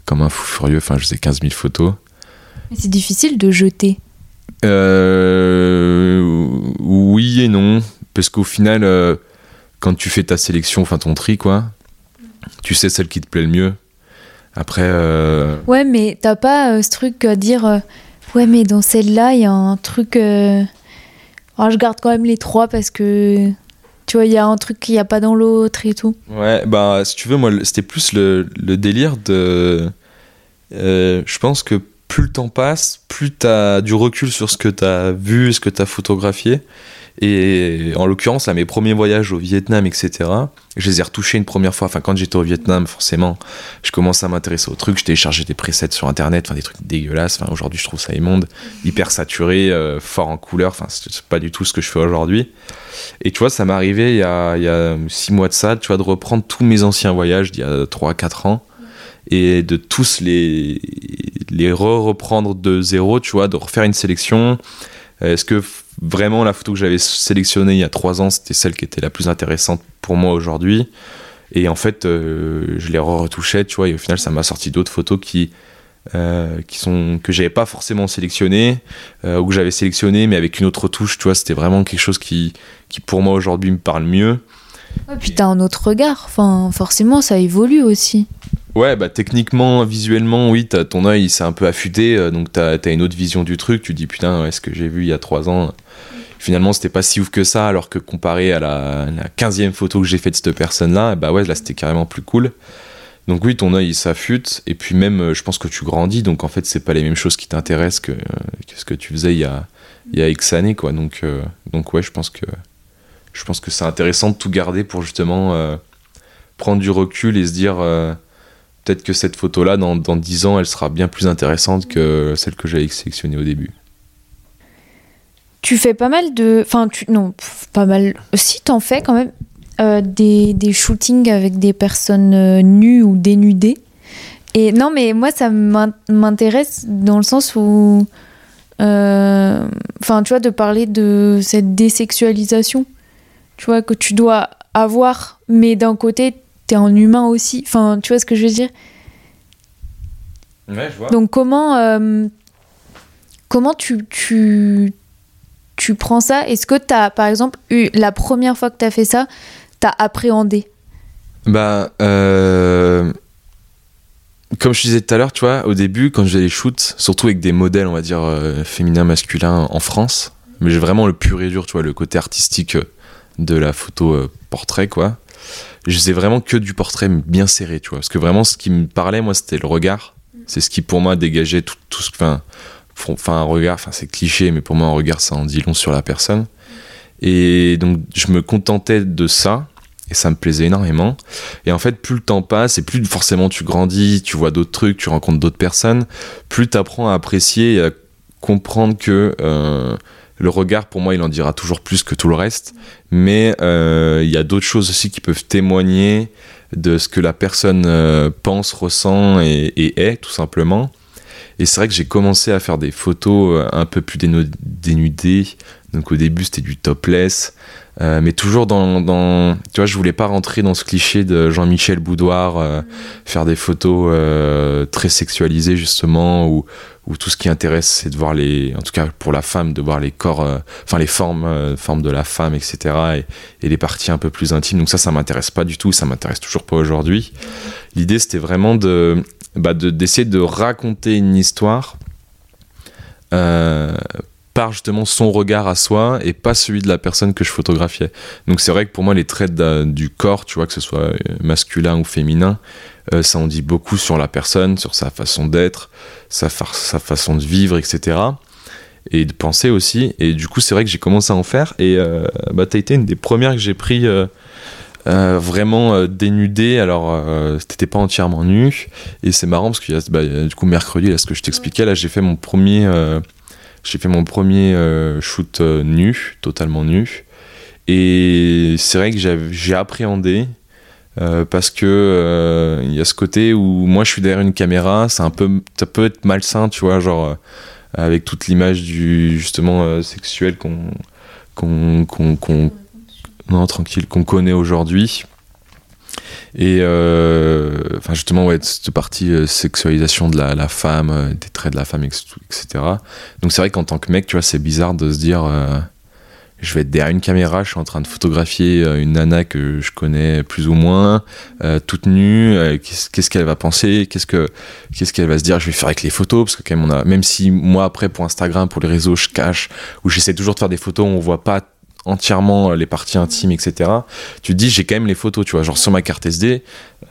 comme un fou furieux, enfin, je faisais 15 000 photos. Mais c'est difficile de jeter. Euh, oui et non, parce qu'au final, euh, quand tu fais ta sélection, enfin ton tri, quoi, tu sais celle qui te plaît le mieux. Après, euh, Ouais, mais t'as pas euh, ce truc à dire Ouais, mais dans celle-là, il y a un truc. euh, oh, je garde quand même les trois parce que tu vois, il y a un truc qu'il n'y a pas dans l'autre et tout. Ouais, bah si tu veux, moi c'était plus le, délire de. euh, je pense que plus le temps passe, plus tu as du recul sur ce que tu as vu, ce que tu as photographié. Et en l'occurrence, à mes premiers voyages au Vietnam, etc., je les ai retouchés une première fois. Enfin, quand j'étais au Vietnam, forcément, je commençais à m'intéresser aux trucs. Je téléchargeais des presets sur Internet, enfin, des trucs dégueulasses. Enfin, aujourd'hui, je trouve ça immonde, hyper saturé, euh, fort en couleur. Enfin, c'est pas du tout ce que je fais aujourd'hui. Et tu vois, ça m'est arrivé il y, a, il y a six mois de ça, tu vois, de reprendre tous mes anciens voyages d'il y a 3-4 ans et de tous les, les re-reprendre de zéro, tu vois, de refaire une sélection. Est-ce que vraiment la photo que j'avais sélectionnée il y a trois ans, c'était celle qui était la plus intéressante pour moi aujourd'hui Et en fait, euh, je les re-retouchais, tu vois, et au final, ça m'a sorti d'autres photos qui, euh, qui sont que j'avais pas forcément sélectionnées, euh, ou que j'avais sélectionnées, mais avec une autre touche, tu vois, c'était vraiment quelque chose qui, qui pour moi aujourd'hui me parle mieux. Ouais, puis t'as un autre regard. Enfin, forcément, ça évolue aussi. Ouais, bah techniquement, visuellement, oui, ton œil, il s'est un peu affûté, euh, donc t'as as une autre vision du truc. Tu dis putain, ouais, ce que j'ai vu il y a trois ans, finalement c'était pas si ouf que ça, alors que comparé à la, la 15e photo que j'ai faite de cette personne-là, bah ouais, là c'était carrément plus cool. Donc oui, ton œil il s'affûte, et puis même, euh, je pense que tu grandis, donc en fait c'est pas les mêmes choses qui t'intéressent que, que ce que tu faisais il y a, il X années, quoi. Donc, euh, donc ouais, je pense que que c'est intéressant de tout garder pour justement euh, prendre du recul et se dire euh, peut-être que cette photo-là, dans, dans 10 ans, elle sera bien plus intéressante que celle que j'avais sélectionnée au début. Tu fais pas mal de. Enfin, tu... non, pas mal. Si, t'en fais quand même euh, des, des shootings avec des personnes euh, nues ou dénudées. Et non, mais moi, ça m'in- m'intéresse dans le sens où. euh, Enfin, tu vois, de parler de cette désexualisation. Tu vois, que tu dois avoir, mais d'un côté, t'es un humain aussi. Enfin, tu vois ce que je veux dire? Ouais, je vois. Donc comment euh, comment tu, tu tu prends ça? Est-ce que tu as par exemple eu la première fois que tu as fait ça, tu as appréhendé? Bah, euh, comme je disais tout à l'heure, tu vois, au début, quand j'ai les shoots, surtout avec des modèles, on va dire, euh, féminins, masculins en France, mais j'ai vraiment le pur et dur, tu vois, le côté artistique de la photo euh, portrait, quoi. Je faisais vraiment que du portrait bien serré, tu vois, parce que vraiment, ce qui me parlait, moi, c'était le regard. C'est ce qui, pour moi, dégageait tout, tout ce. Enfin, un regard, enfin, c'est cliché, mais pour moi, un regard, ça en dit long sur la personne. Et donc, je me contentais de ça, et ça me plaisait énormément. Et en fait, plus le temps passe, et plus forcément tu grandis, tu vois d'autres trucs, tu rencontres d'autres personnes, plus tu apprends à apprécier et à comprendre que euh, le regard, pour moi, il en dira toujours plus que tout le reste. Mais euh, il y a d'autres choses aussi qui peuvent témoigner de ce que la personne euh, pense, ressent et, est, tout simplement. Et c'est vrai que j'ai commencé à faire des photos euh, un peu plus dénudées. Donc au début, c'était du topless. Euh, mais toujours dans, Tu vois, je voulais pas rentrer dans ce cliché de Jean-Michel Boudoir, euh, faire des photos euh, très sexualisées, justement, où, tout ce qui intéresse, c'est de voir les. En tout cas, pour la femme, de voir les corps, enfin, les formes, formes de la femme, etc. Et, les parties un peu plus intimes. Donc, ça, ça m'intéresse pas du tout. Ça m'intéresse toujours pas aujourd'hui. L'idée, c'était vraiment de. Bah, de- d'essayer de raconter une histoire par justement son regard à soi et pas celui de la personne que je photographiais. Donc c'est vrai que pour moi les traits du corps, tu vois, que ce soit euh, masculin ou féminin, euh, ça en dit beaucoup sur la personne, sur sa façon d'être, sa, sa façon de vivre, etc. Et de penser aussi. Et du coup c'est vrai que j'ai commencé à en faire et euh, bah, été une des premières que j'ai pris euh, vraiment euh, dénudée. Alors euh, t'étais pas entièrement nu et c'est marrant parce qu'il bah, du coup mercredi là ce que je t'expliquais là j'ai fait mon premier j'ai fait mon premier euh, shoot euh, nu, totalement nu. Et c'est vrai que j'ai appréhendé euh, parce que il y a ce côté où moi je suis derrière une caméra, c'est un peu, ça peut être malsain, tu vois, genre avec toute l'image du justement sexuel qu'on qu'on qu'on- non tranquille qu'on connaît aujourd'hui. Et euh, justement ouais cette partie euh, sexualisation de la, femme, euh, des traits de la femme, etc. Donc c'est vrai qu'en tant que mec, tu vois, c'est bizarre de se dire je vais être derrière une caméra, je suis en train de photographier une nana que je connais plus ou moins, toute nue, qu'est-ce qu'elle va penser, qu'est-ce que qu'est-ce qu'elle va se dire, je vais faire avec les photos parce que quand même on a même si moi après pour Instagram, pour les réseaux, je cache ou j'essaie toujours de faire des photos, on voit pas entièrement les parties intimes, etc. Tu te dis, j'ai quand même les photos, tu vois. Genre sur ma carte SD,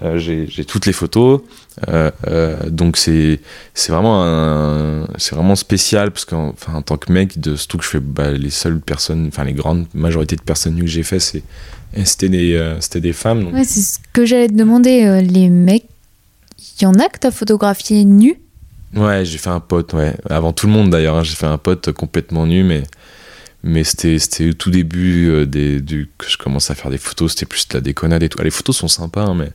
euh, j'ai toutes les photos. Euh, euh, donc c'est vraiment c'est vraiment spécial parce qu'en enfin, en tant que mec, de surtout que je fais bah, les seules personnes, enfin les grandes majorités de personnes nues que j'ai fait, c'était des euh, des femmes. donc- Ouais, c'est ce que j'allais te demander. euh, les mecs, il y en a que t'as photographié nu Ouais, j'ai fait un pote, ouais. Avant tout le monde d'ailleurs, hein, j'ai fait un pote complètement nu, mais, mais c'était, au tout début euh, des, du, que je commence à faire des photos, c'était plus de la déconnade et tout. Ah, les photos sont sympas, hein, mais,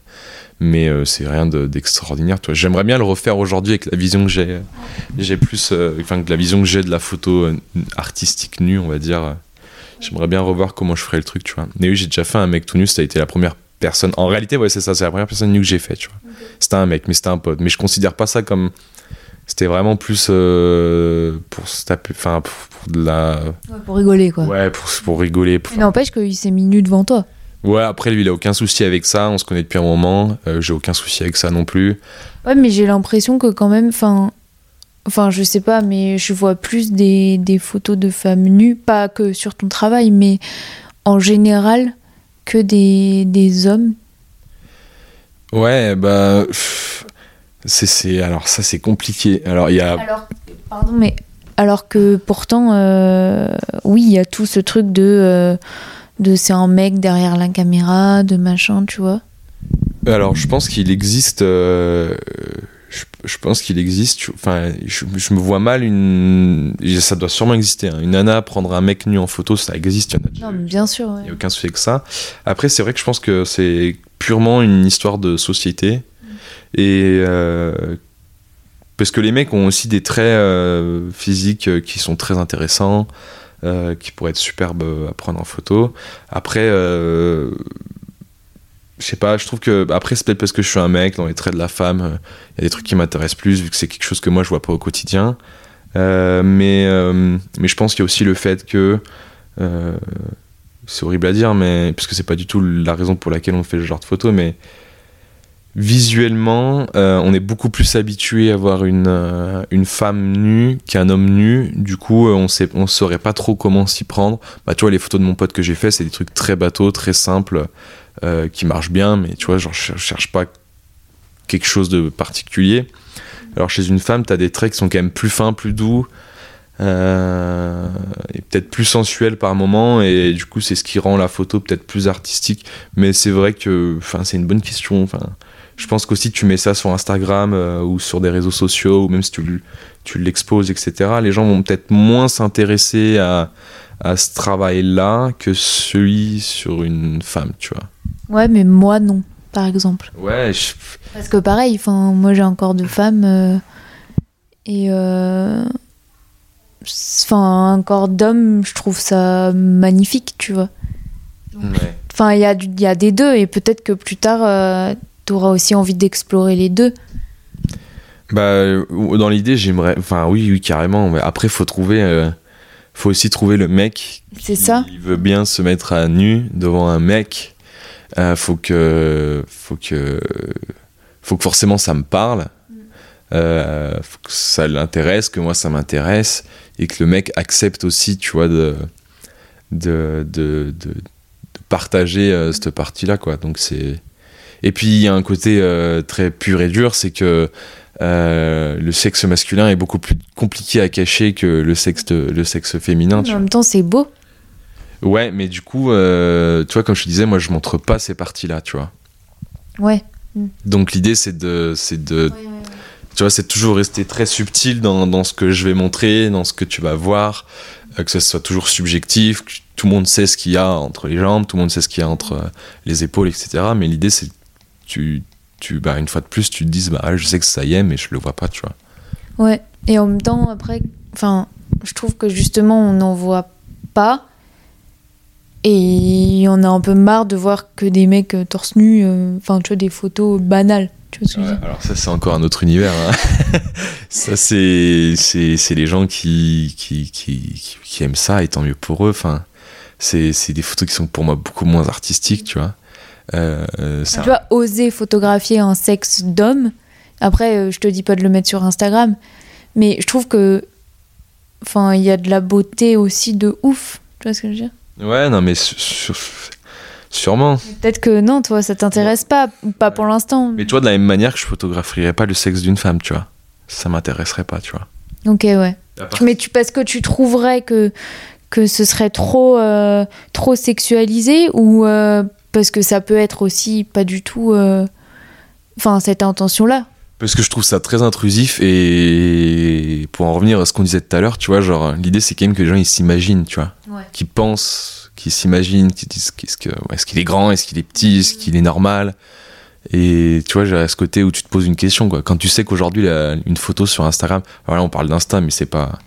mais euh, c'est rien de- d'extraordinaire. J'aimerais bien le refaire aujourd'hui avec la vision que j'ai. J'ai plus, euh, enfin, que la vision que j'ai de la photo euh, artistique nue, on va dire. J'aimerais bien revoir comment je ferais le truc, tu vois. Mais oui, j'ai déjà fait un mec tout nu, ça a été la première personne. En réalité, ouais, c'est ça, c'est la première personne nue que j'ai fait, tu vois. C'était un mec, mais c'était un pote. Mais je considère pas ça comme. C'était vraiment plus euh, pour se taper. Enfin, pour, pour de la. Pour rigoler, quoi. Ouais, pour, pour rigoler. pour- n'empêche qu'il s'est mis nu devant toi. Ouais, après, lui, il a aucun souci avec ça. On se connaît depuis un moment. Euh, j'ai aucun souci avec ça non plus. Ouais, mais j'ai l'impression que quand même, enfin, enfin, je sais pas, mais je vois plus des, des photos de femmes nues, pas que sur ton travail, mais en général que des, des hommes. Ouais, bah. pff, C'est, alors, ça, c'est compliqué. Alors, il y a. Alors, pardon, mais alors que pourtant, euh, oui, il y a tout ce truc de, euh, de c'est un mec derrière la caméra, de machin, tu vois. Alors, je pense qu'il existe. euh, je, je pense qu'il existe. Enfin, je, je me vois mal une. Ça doit sûrement exister. hein, Une nana prendre un mec nu en photo, ça existe. Il y en a déjà Non, mais bien sûr. ouais. Il n'y a aucun souci avec ça. Après, c'est vrai que je pense que c'est purement une histoire de société. Et. euh, parce que les mecs ont aussi des traits euh, physiques euh, qui sont très intéressants, qui pourraient être superbes à prendre en photo. Après, je sais pas, je trouve que. Après, c'est peut-être parce que je suis un mec, dans les traits de la femme, il y a des trucs qui m'intéressent plus, vu que c'est quelque chose que moi je vois pas au quotidien. Mais, mais je pense qu'il y a aussi le fait que. c'est horrible à dire, mais puisque c'est pas du tout la raison pour laquelle on fait ce genre de photo, mais visuellement, euh, on est beaucoup plus habitué à voir une, euh, une femme nue qu'un homme nu. Du coup, euh, on sait, saurait pas trop comment s'y prendre. Bah, tu vois, les photos de mon pote que j'ai fait, c'est des trucs très bateaux, très simples, qui marchent bien, mais tu vois, je cherche pas quelque chose de particulier. Alors, chez une femme, t'as des traits qui sont quand même plus fins, plus doux. et peut-être plus sensuel par moment et du coup c'est ce qui rend la photo peut-être plus artistique mais c'est vrai que enfin c'est une bonne question je pense qu'aussi tu mets ça sur Instagram euh, ou sur des réseaux sociaux ou même si tu, tu l'exposes etc les gens vont peut-être moins s'intéresser à, à ce travail là que celui sur une femme tu vois Ouais, mais moi, non, par exemple. ouais je- Parce que pareil, moi j'ai encore deux femmes euh, et euh, enfin un corps d'homme, je trouve ça magnifique, tu vois. ouais. Enfin, il y, y a des deux et peut-être que plus tard, tu auras aussi envie d'explorer les deux. Bah, euh, dans l'idée, j'aimerais. Enfin, oui, oui, carrément. Mais après, faut trouver. euh, faut aussi trouver le mec. C'est ça veut bien se mettre à nu devant un mec. Euh, faut que. Faut que. Faut que forcément ça me parle. Euh, faut que ça l'intéresse, que moi ça m'intéresse. Et que le mec accepte aussi, tu vois, de. de, de, de, de partager euh, cette partie-là, quoi. Donc c'est. Et puis il y a un côté euh, très pur et dur, c'est que euh, le sexe masculin est beaucoup plus compliqué à cacher que le sexe, le sexe féminin. tu en même temps, c'est beau. Ouais, mais du coup, euh, tu vois, comme je te disais, moi je montre pas ces parties-là, tu vois. Ouais. Donc l'idée c'est de, c'est de, tu vois, c'est toujours rester très subtil dans, dans ce que je vais montrer, dans ce que tu vas voir, euh, que ce soit toujours subjectif, que tout le monde sait ce qu'il y a entre les jambes, tout le monde sait ce qu'il y a entre les épaules, etc. Mais l'idée c'est, tu, tu, bah, une fois de plus, tu te dises, bah, je sais que ça y est, mais je le vois pas, tu vois. Ouais. Et en même temps, après, enfin, je trouve que justement, on n'en voit pas. Et on a un peu marre de voir que des mecs euh, torse nu, euh, enfin, tu vois, des photos banales. Tu vois ce que je veux Ouais, dire alors ça c'est encore un autre univers. hein. ça c'est c'est c'est les gens qui qui, qui qui qui aiment ça et tant mieux pour eux. Enfin c'est c'est des photos qui sont pour moi beaucoup moins artistiques, tu vois. Euh, euh, ça- Tu vois, oser photographier un sexe d'homme. Après, euh, je te dis pas de le mettre sur Instagram, mais je trouve que. Enfin, il y a de la beauté aussi de ouf. Tu vois ce que je veux dire? Ouais, non, mais sûrement. Peut-être que non, toi, ça t'intéresse pas, pas pour l'instant. Mais tu vois, de la même manière que je photographierais pas le sexe d'une femme, tu vois. Ça m'intéresserait pas, tu vois. Ok, ouais. Mais tu, parce que tu trouverais que, que ce serait trop, euh, trop sexualisé ou euh, parce que ça peut être aussi pas du tout. euh, Enfin, cette intention-là. Parce que je trouve ça très intrusif et pour en revenir à ce qu'on disait tout à l'heure, tu vois, genre l'idée c'est quand même que les gens ils s'imaginent, tu vois, Ouais. qu'ils pensent, qu'ils s'imaginent, qu'ils disent est-ce qu'il est grand, est-ce qu'il est petit, est-ce qu'il est normal. Et tu vois, j'ai ce côté où tu te poses une question, quoi. Quand tu sais qu'aujourd'hui une photo sur Instagram, alors là on parle d'Insta, mais c'est pas,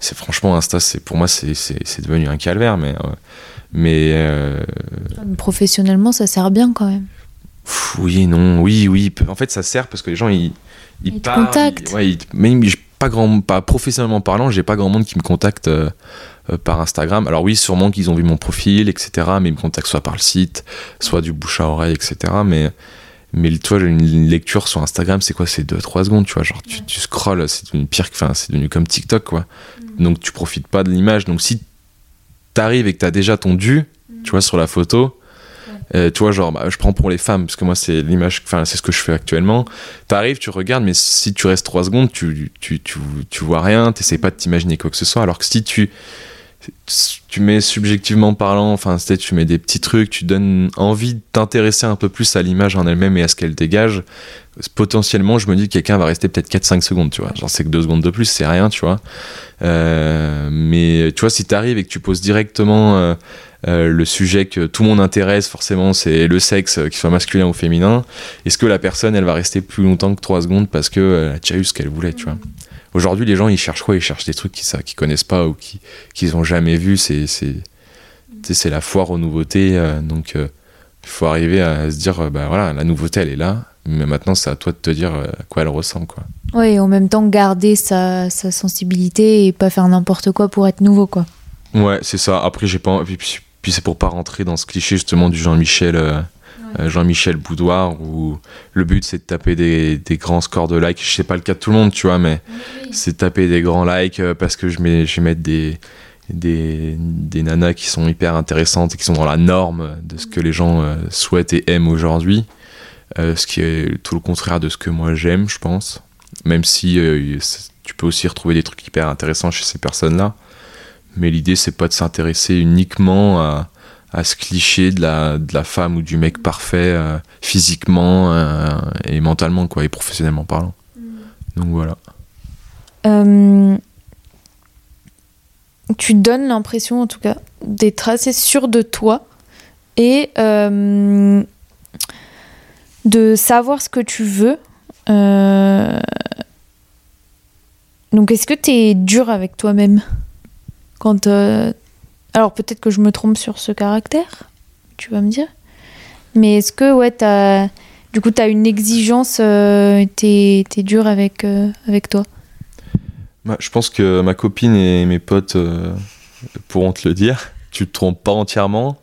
c'est franchement Insta, c'est pour moi c'est devenu un calvaire, mais euh, mais euh, Professionnellement, ça sert bien quand même. Pff, Oui, non, oui, oui. En fait, ça sert parce que les gens, ils, Ils parlent, contactent. ils- ouais, ils- même pas grand, pas professionnellement parlant, j'ai pas grand monde qui me contacte euh, euh, par Instagram. Alors oui, sûrement qu'ils ont vu mon profil, etc. Mais ils me contactent soit par le site, soit du bouche à oreille, etc. Mais mais tu vois, j'ai une lecture sur Instagram, c'est quoi? C'est 2-3 secondes, tu vois. Genre, tu, tu scrolles, c'est devenu pire. Enfin, c'est devenu comme TikTok, quoi. Donc, tu profites pas de l'image. Donc, si t'arrives et que t'as déjà ton dû, tu vois, sur la photo, euh, tu vois, genre, bah, je prends pour les femmes, parce que moi, c'est l'image, enfin, c'est ce que je fais actuellement. T'arrives, tu regardes, mais si tu restes 3 secondes, tu, tu, tu, tu vois rien, t'essayes pas de t'imaginer quoi que ce soit. Alors que si tu, tu mets subjectivement parlant, enfin, tu mets des petits trucs, tu donnes envie de t'intéresser un peu plus à l'image en elle-même et à ce qu'elle dégage, potentiellement, je me dis que quelqu'un va rester peut-être 4-5 secondes, tu vois. Genre, c'est que 2 secondes de plus, c'est rien, tu vois. Euh, mais tu vois, si t'arrives et que tu poses directement euh, euh, le sujet que tout le monde intéresse, forcément, c'est le sexe, qu'il soit masculin ou féminin, est-ce que la personne, elle va rester plus longtemps que 3 secondes parce qu'elle a déjà eu ce qu'elle voulait, tu vois. Aujourd'hui, les gens, ils cherchent quoi? Ils cherchent des trucs qu'ils ça, qu'ils connaissent pas ou qui- qu'ils ont jamais vu. C'est, c'est, tu sais, c'est la foire aux nouveautés. euh, donc, il faut arriver à se dire, euh, bah voilà, la nouveauté, elle est là. Mais maintenant, c'est à toi de te dire euh, à quoi elle ressemble, quoi. Ouais, et en même temps, garder sa, sa sensibilité et pas faire n'importe quoi pour être nouveau, quoi. Ouais, c'est ça. Après, j'ai pas. envie- Puis, puis c'est pour pas rentrer dans ce cliché justement du Jean-Michel. Euh, Jean-Michel Boudoir où le but c'est de taper des, des grands scores de likes. Je sais pas le cas de tout le monde, tu vois, mais c'est de taper des grands likes euh, parce que je, mets, je vais mettre des, des, des nanas qui sont hyper intéressantes et qui sont dans la norme de ce que les gens euh, souhaitent et aiment aujourd'hui. Euh, ce qui est tout le contraire de ce que moi j'aime, je pense. Même si euh, tu peux aussi retrouver des trucs hyper intéressants chez ces personnes-là. Mais l'idée, c'est pas de s'intéresser uniquement à, à ce cliché de la, de la femme ou du mec parfait euh, physiquement euh, et mentalement, quoi, et professionnellement parlant. Donc voilà. Euh, tu donnes l'impression, en tout cas, d'être assez sûr de toi et de savoir ce que tu veux. Donc, est-ce que tu es dur avec toi-même quand Alors, peut-être que je me trompe sur ce caractère, tu vas me dire. Mais est-ce que, ouais, t'as... Du coup, tu as une exigence, euh, tu es, dur avec, euh, avec toi? Bah, je pense que ma copine et mes potes euh, pourront te le dire. Tu te trompes pas entièrement.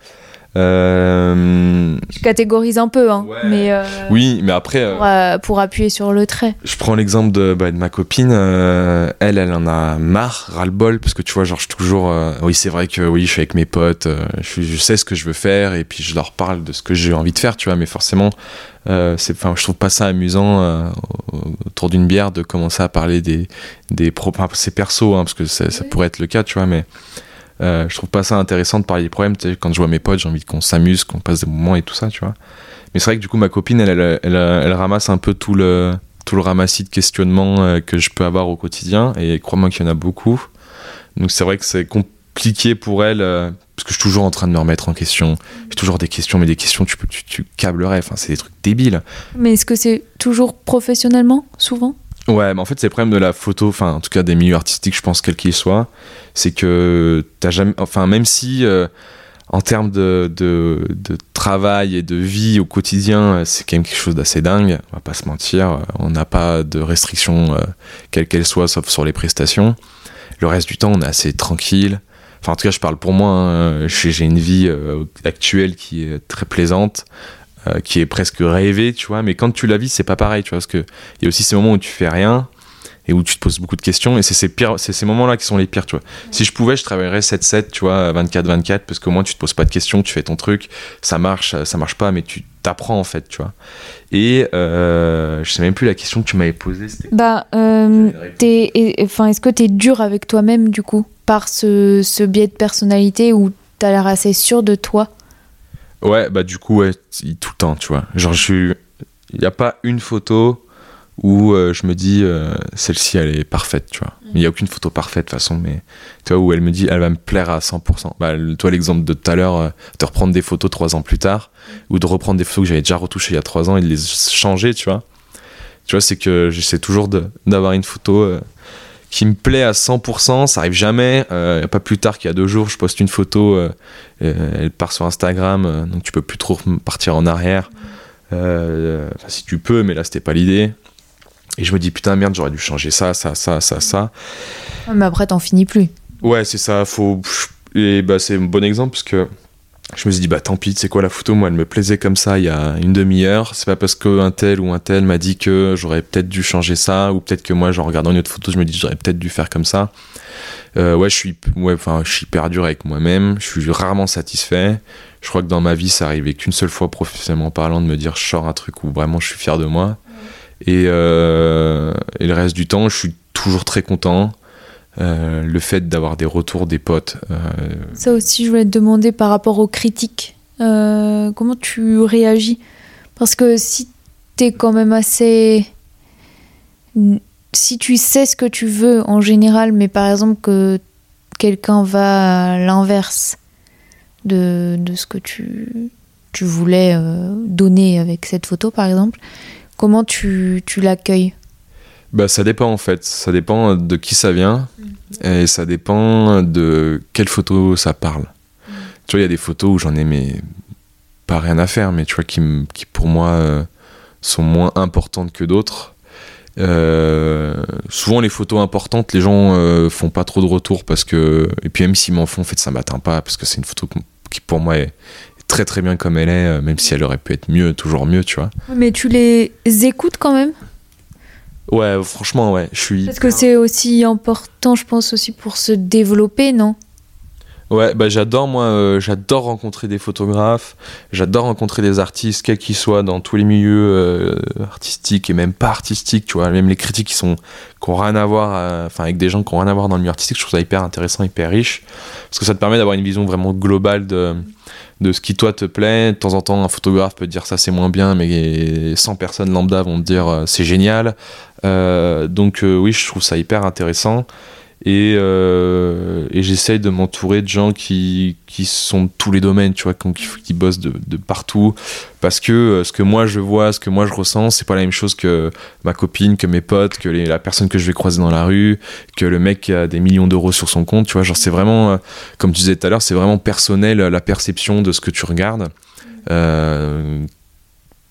Euh, Je catégorise un peu, hein, Ouais. mais euh, oui, mais après. euh, pour, euh, pour appuyer sur le trait. Je prends l'exemple de, bah, de ma copine. elle, elle en a marre, ras-le-bol, parce que tu vois, genre, je suis toujours. oui, c'est vrai que oui, je suis avec mes potes, je, sais ce que je veux faire, et puis je leur parle de ce que j'ai envie de faire, tu vois, mais forcément, c'est, enfin, je trouve pas ça amusant autour d'une bière de commencer à parler des. des pro- enfin, c'est perso, hein, parce que ça, ça pourrait être le cas, tu vois, mais. Euh, je trouve pas ça intéressant de parler des problèmes. Quand je vois mes potes, j'ai envie qu'on s'amuse, qu'on passe des moments et tout ça, tu vois. Mais c'est vrai que du coup, ma copine, elle, elle, ramasse un peu tout le, tout le ramassis de questionnements euh, que je peux avoir au quotidien. Et crois-moi qu'il y en a beaucoup. Donc c'est vrai que c'est compliqué pour elle, euh, parce que je suis toujours en train de me remettre en question. J'ai toujours des questions, mais des questions, tu, tu, tu câblerais. Enfin, c'est des trucs débiles. Mais est-ce que c'est toujours professionnellement, souvent? Ouais, mais en fait, c'est le problème de la photo, enfin, en tout cas des milieux artistiques, je pense, quel qu'il soit, c'est que t'as jamais, enfin, même si euh, en termes de, de, travail et de vie au quotidien, euh, c'est quand même quelque chose d'assez dingue, on va pas se mentir, euh, on n'a pas de restrictions, euh, quelles qu'elles soient, sauf sur les prestations. Le reste du temps, on est assez tranquille. Enfin, en tout cas, je parle pour moi. hein. J'ai une vie actuelle qui est très plaisante, euh, qui est presque rêvée, tu vois. Mais quand tu la vis, c'est pas pareil, tu vois. Parce qu'il y a aussi ces moments où tu fais rien et où tu te poses beaucoup de questions. Et c'est ces, pires- c'est ces moments-là qui sont les pires, tu vois. Si je pouvais, je travaillerais 7-7, tu vois, 24-24, parce qu'au moins tu te poses pas de questions, tu fais ton truc, ça marche, ça marche pas, mais tu t'apprends en fait, tu vois. Et euh, je sais même plus la question que tu m'avais posée. Bah, euh, enfin, est-ce que t'es dur avec toi-même du coup, par ce, ce biais de personnalité où t'as l'air assez sûr de toi? Ouais, bah du coup, ouais, tout le temps, tu vois. Genre, je suis. Il n'y a pas une photo où euh, je me dis, euh, celle-ci, elle est parfaite, tu vois. Il n'y a aucune photo parfaite, de toute façon, mais tu vois, où elle me dit, elle va me plaire à 100%. Bah, toi, l'exemple de tout à l'heure, euh, de reprendre des photos trois ans plus tard, ou de reprendre des photos que j'avais déjà retouchées il y a trois ans et de les changer, tu vois. Tu vois, c'est que j'essaie toujours d'avoir une photo. euh, qui me plaît à 100%, ça arrive jamais. Euh, pas plus tard qu'il y a deux jours, je poste une photo, euh, elle part sur Instagram, euh, donc tu peux plus trop partir en arrière. Euh, enfin, si tu peux, mais là c'était pas l'idée. Et je me dis putain merde, j'aurais dû changer ça, ça, ça, ça, ça. Mais après, t'en finis plus. Ouais, c'est ça. Faut et bah c'est un bon exemple parce que je me suis dit bah tant pis, c'est quoi la photo Moi, elle me plaisait comme ça il y a une demi-heure. C'est pas parce qu'un tel ou un tel m'a dit que j'aurais peut-être dû changer ça ou peut-être que moi, en regardant une autre photo, je me dis j'aurais peut-être dû faire comme ça. Euh, ouais, je suis ouais, enfin, je suis hyper dur avec moi-même. Je suis rarement satisfait. Je crois que dans ma vie, ça arrivait qu'une seule fois professionnellement parlant de me dire je sors un truc où vraiment je suis fier de moi. Et, euh, et le reste du temps, je suis toujours très content. Euh, le fait d'avoir des retours des potes. euh, Ça aussi, je voulais te demander par rapport aux critiques. euh, comment tu réagis? Parce que si t'es quand même assez. Si tu sais ce que tu veux en général, mais par exemple que quelqu'un va à l'inverse de, de ce que tu, tu voulais donner avec cette photo, par exemple, comment tu, tu l'accueilles? Bah, ça dépend en fait. Ça dépend de qui ça vient et ça dépend de quelle photo ça parle. Tu vois, il y a des photos où j'en ai mais pas rien à faire, mais tu vois, qui, pour moi euh, sont moins importantes que d'autres. Euh, souvent, les photos importantes, les gens euh, font pas trop de retours parce que. Et puis, même s'ils m'en font, en fait, ça m'atteint pas parce que c'est une photo qui pour moi est très très bien comme elle est, euh, même si elle aurait pu être mieux, toujours mieux, tu vois. Mais tu les écoutes quand même? Ouais, franchement, ouais, je suis. Parce que c'est aussi important, je pense, aussi pour se développer, non? Ouais, bah j'adore moi, euh, j'adore rencontrer des photographes, j'adore rencontrer des artistes, quels qu'ils soient, dans tous les milieux euh, artistiques et même pas artistiques, tu vois, même les critiques qui sont qui ont rien à voir, euh, enfin avec des gens qui ont rien à voir dans le milieu artistique, je trouve ça hyper intéressant, hyper riche, parce que ça te permet d'avoir une vision vraiment globale de de ce qui toi te plaît. De temps en temps, un photographe peut te dire ça c'est moins bien, mais 100 personnes lambda vont te dire euh, c'est génial. Euh, donc euh, oui, je trouve ça hyper intéressant. Et, euh, j'essaye de m'entourer de gens qui, qui sont de tous les domaines, tu vois, qui, qui bossent de, de partout. Parce que euh, ce que moi je vois, ce que moi je ressens, c'est pas la même chose que ma copine, que mes potes, que la personne que je vais croiser dans la rue, que le mec qui a des millions d'euros sur son compte, tu vois. Genre, c'est vraiment, euh, comme tu disais tout à l'heure, c'est vraiment personnel la perception de ce que tu regardes. Euh,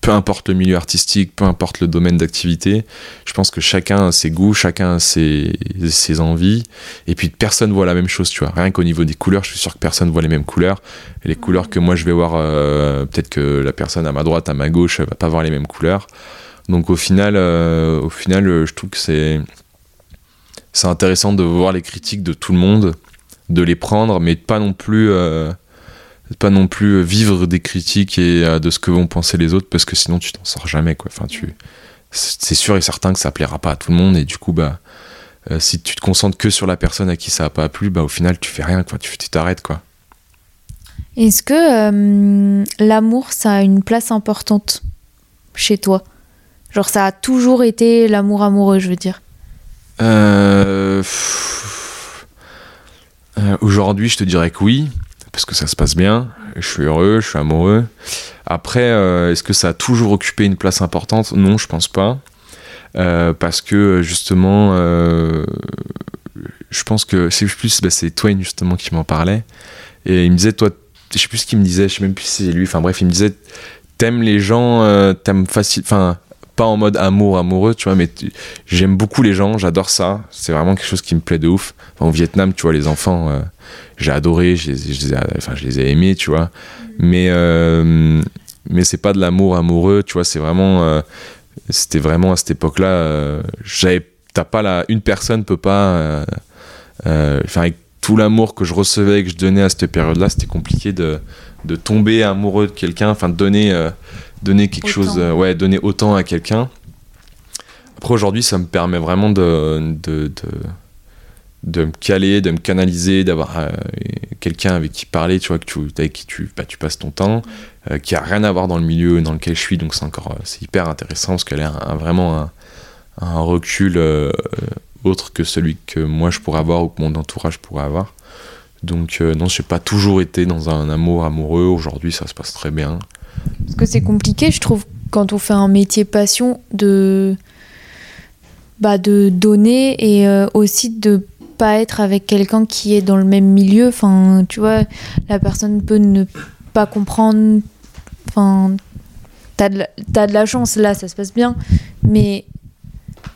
peu importe le milieu artistique, peu importe le domaine d'activité, je pense que chacun a ses goûts, chacun a ses, envies, et puis personne voit la même chose, tu vois. Rien qu'au niveau des couleurs, je suis sûr que personne voit les mêmes couleurs. Les couleurs que moi je vais voir, euh, peut-être que la personne à ma droite, à ma gauche, va pas voir les mêmes couleurs. Donc au final, euh, euh, je trouve que c'est intéressant de voir les critiques de tout le monde, de les prendre, mais pas non plus pas non plus vivre des critiques et euh, de ce que vont penser les autres parce que sinon tu t'en sors jamais quoi. Enfin tu c'est sûr et certain que ça plaira pas à tout le monde et du coup bah euh, si tu te concentres que sur la personne à qui ça a pas plu bah au final tu fais rien quoi, tu t'arrêtes quoi. Est-ce que euh, l'amour, ça a une place importante chez toi? Genre, ça a toujours été l'amour amoureux, je veux dire. Euh, euh, Aujourd'hui, je te dirais que oui, parce que ça se passe bien. Je suis heureux, je suis amoureux. Après, euh, est-ce que ça a toujours occupé une place importante? Non, je pense pas. Euh, parce que justement, euh, je pense que c'est plus, bah, c'est Twain justement qui m'en parlait. Et il me disait, toi, je sais plus ce qu'il me disait, je sais même plus si c'est lui. Enfin bref, il me disait, t'aimes les gens, t'aimes facile, enfin pas en mode amour amoureux tu vois mais j'aime beaucoup les gens j'adore ça. C'est vraiment quelque chose qui me plaît de ouf. Enfin, au Vietnam tu vois les enfants euh, j'ai adoré je les, je les ai, enfin je les ai aimés tu vois. Mais euh, mais c'est pas de l'amour amoureux tu vois c'est vraiment euh, c'était vraiment à cette époque là j'avais t'as pas la une personne peut pas enfin avec tout l'amour que je recevais et que je donnais à cette période là c'était compliqué de de tomber amoureux de quelqu'un enfin de donner donner quelque Autant. chose euh, ouais donner autant à quelqu'un après aujourd'hui ça me permet vraiment de de, de de me caler, de me canaliser, d'avoir euh, quelqu'un avec qui parler, tu vois, que tu, avec qui tu, bah, tu passes ton temps, euh, qui a rien à voir dans le milieu dans lequel je suis, donc c'est encore, c'est hyper intéressant parce qu'elle a un- vraiment un, un recul euh, autre que celui que moi je pourrais avoir ou que mon entourage pourrait avoir. Donc euh, non, j'ai pas toujours été dans un amour amoureux. Aujourd'hui, ça se passe très bien. Parce que c'est compliqué, je trouve, quand on fait un métier passion, de, bah, de donner et euh, aussi de pas être avec quelqu'un qui est dans le même milieu. Enfin, tu vois, la personne peut ne pas comprendre. Enfin, t'as de, de la chance, là, ça se passe bien. Mais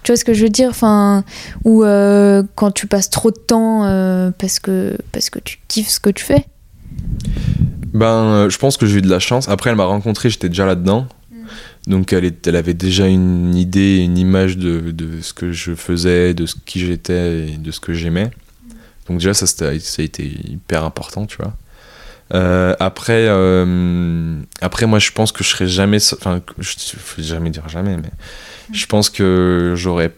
tu vois ce que je veux dire? Enfin, ou euh, quand tu passes trop de temps euh, parce, que, parce que tu kiffes ce que tu fais. Ben, euh, je pense que j'ai eu de la chance. Après, elle m'a rencontré, j'étais déjà là-dedans. Donc, elle, est- elle avait déjà une idée, une image de, de ce que je faisais, de ce qui j'étais et de ce que j'aimais. Donc, déjà, ça, a été hyper important, tu vois. Euh, après, euh, après, moi, je pense que je serais jamais. Enfin, je ne jamais dire jamais, mais je pense que j'aurais.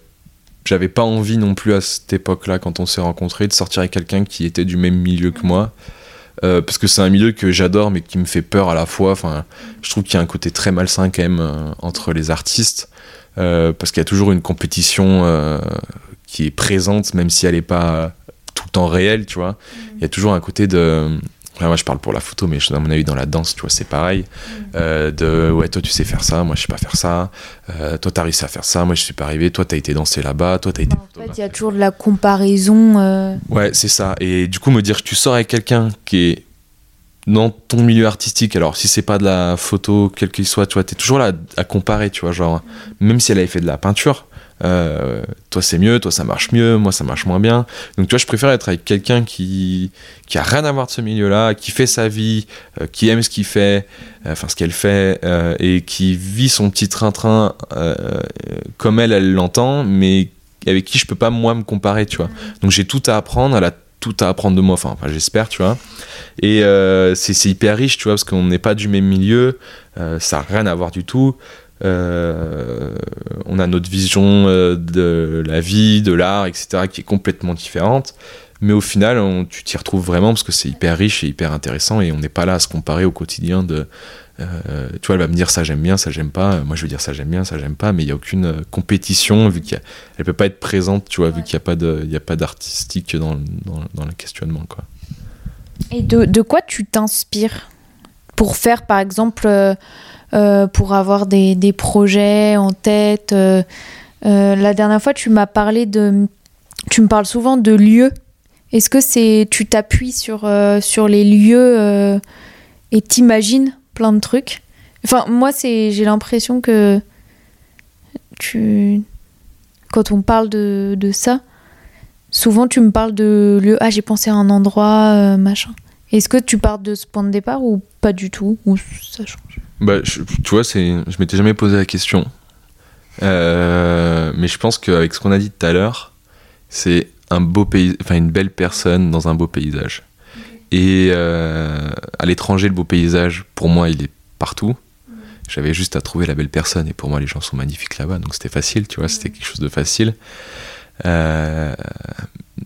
J'avais pas envie non plus à cette époque-là, quand on s'est rencontrés, de sortir avec quelqu'un qui était du même milieu que moi. Euh, parce que c'est un milieu que j'adore mais qui me fait peur à la fois. Enfin, je trouve qu'il y a un côté très malsain quand même euh, entre les artistes euh, parce qu'il y a toujours une compétition qui est présente même si elle n'est pas tout le temps réelle, tu vois. Il y a toujours un côté de Enfin, moi je parle pour la photo mais à mon avis dans la danse tu vois c'est pareil. Euh, de ouais toi tu sais faire ça moi je sais pas faire ça. Euh, toi t'as réussi à faire ça moi je suis pas arrivé. Toi t'as été dansé là-bas toi t'as été En fait, il y a toujours de la comparaison. euh, Ouais, c'est ça. Et du coup, me dire que tu sors avec quelqu'un qui est dans ton milieu artistique, alors si c'est pas de la photo, quel qu'il soit, tu vois, t'es toujours là à comparer, tu vois, genre, même si elle avait fait de la peinture, euh, toi c'est mieux, toi ça marche mieux, moi ça marche moins bien. Donc tu vois, je préfère être avec quelqu'un qui, qui a rien à voir de ce milieu-là, qui fait sa vie, euh, qui aime ce qu'il fait, euh, enfin ce qu'elle fait, et qui vit son petit train-train comme elle, elle l'entend, mais avec qui je peux pas moi me comparer, tu vois. Donc j'ai tout à apprendre, elle a tout à apprendre de moi, enfin, enfin, j'espère, tu vois. Et euh, c'est c'est hyper riche, tu vois, parce qu'on n'est pas du même milieu, euh, ça n'a rien à voir du tout. Euh, on a notre vision euh, de la vie, de l'art, etc., qui est complètement différente. Mais au final, on- tu t'y retrouves vraiment parce que c'est hyper riche et hyper intéressant et on n'est pas là à se comparer au quotidien de. euh, tu vois, elle va me dire ça j'aime bien, ça j'aime pas. Moi je vais dire ça j'aime bien, ça j'aime pas. Mais il n'y a aucune compétition vu qu'elle elle peut pas être présente, tu vois, vu qu'il n'y a pas de, il y a pas d'artistique dans, le- dans, dans le questionnement, quoi. Et de, de quoi tu t'inspires? Pour faire, par exemple, euh, euh, pour avoir des, des projets en tête euh, euh, La dernière fois, tu m'as parlé de... Tu me parles souvent de lieux. Est-ce que c'est tu t'appuies sur, sur les lieux et t'imagines plein de trucs? Enfin, moi, c'est j'ai l'impression que tu... Quand on parle de, de ça, Souvent, tu me parles de lieu. Ah, j'ai pensé à un endroit, machin. Est-ce que tu pars de ce point de départ ou pas du tout? Ou ça change? Bah, je- tu vois, c'est, je m'étais jamais posé la question. Euh, mais je pense qu'avec ce qu'on a dit tout à l'heure, c'est un beau pays, enfin une belle personne dans un beau paysage. Et euh, à l'étranger, le beau paysage, pour moi, il est partout. J'avais juste à trouver la belle personne et pour moi, les gens sont magnifiques là-bas, donc c'était facile, tu vois, c'était quelque chose de facile. Euh,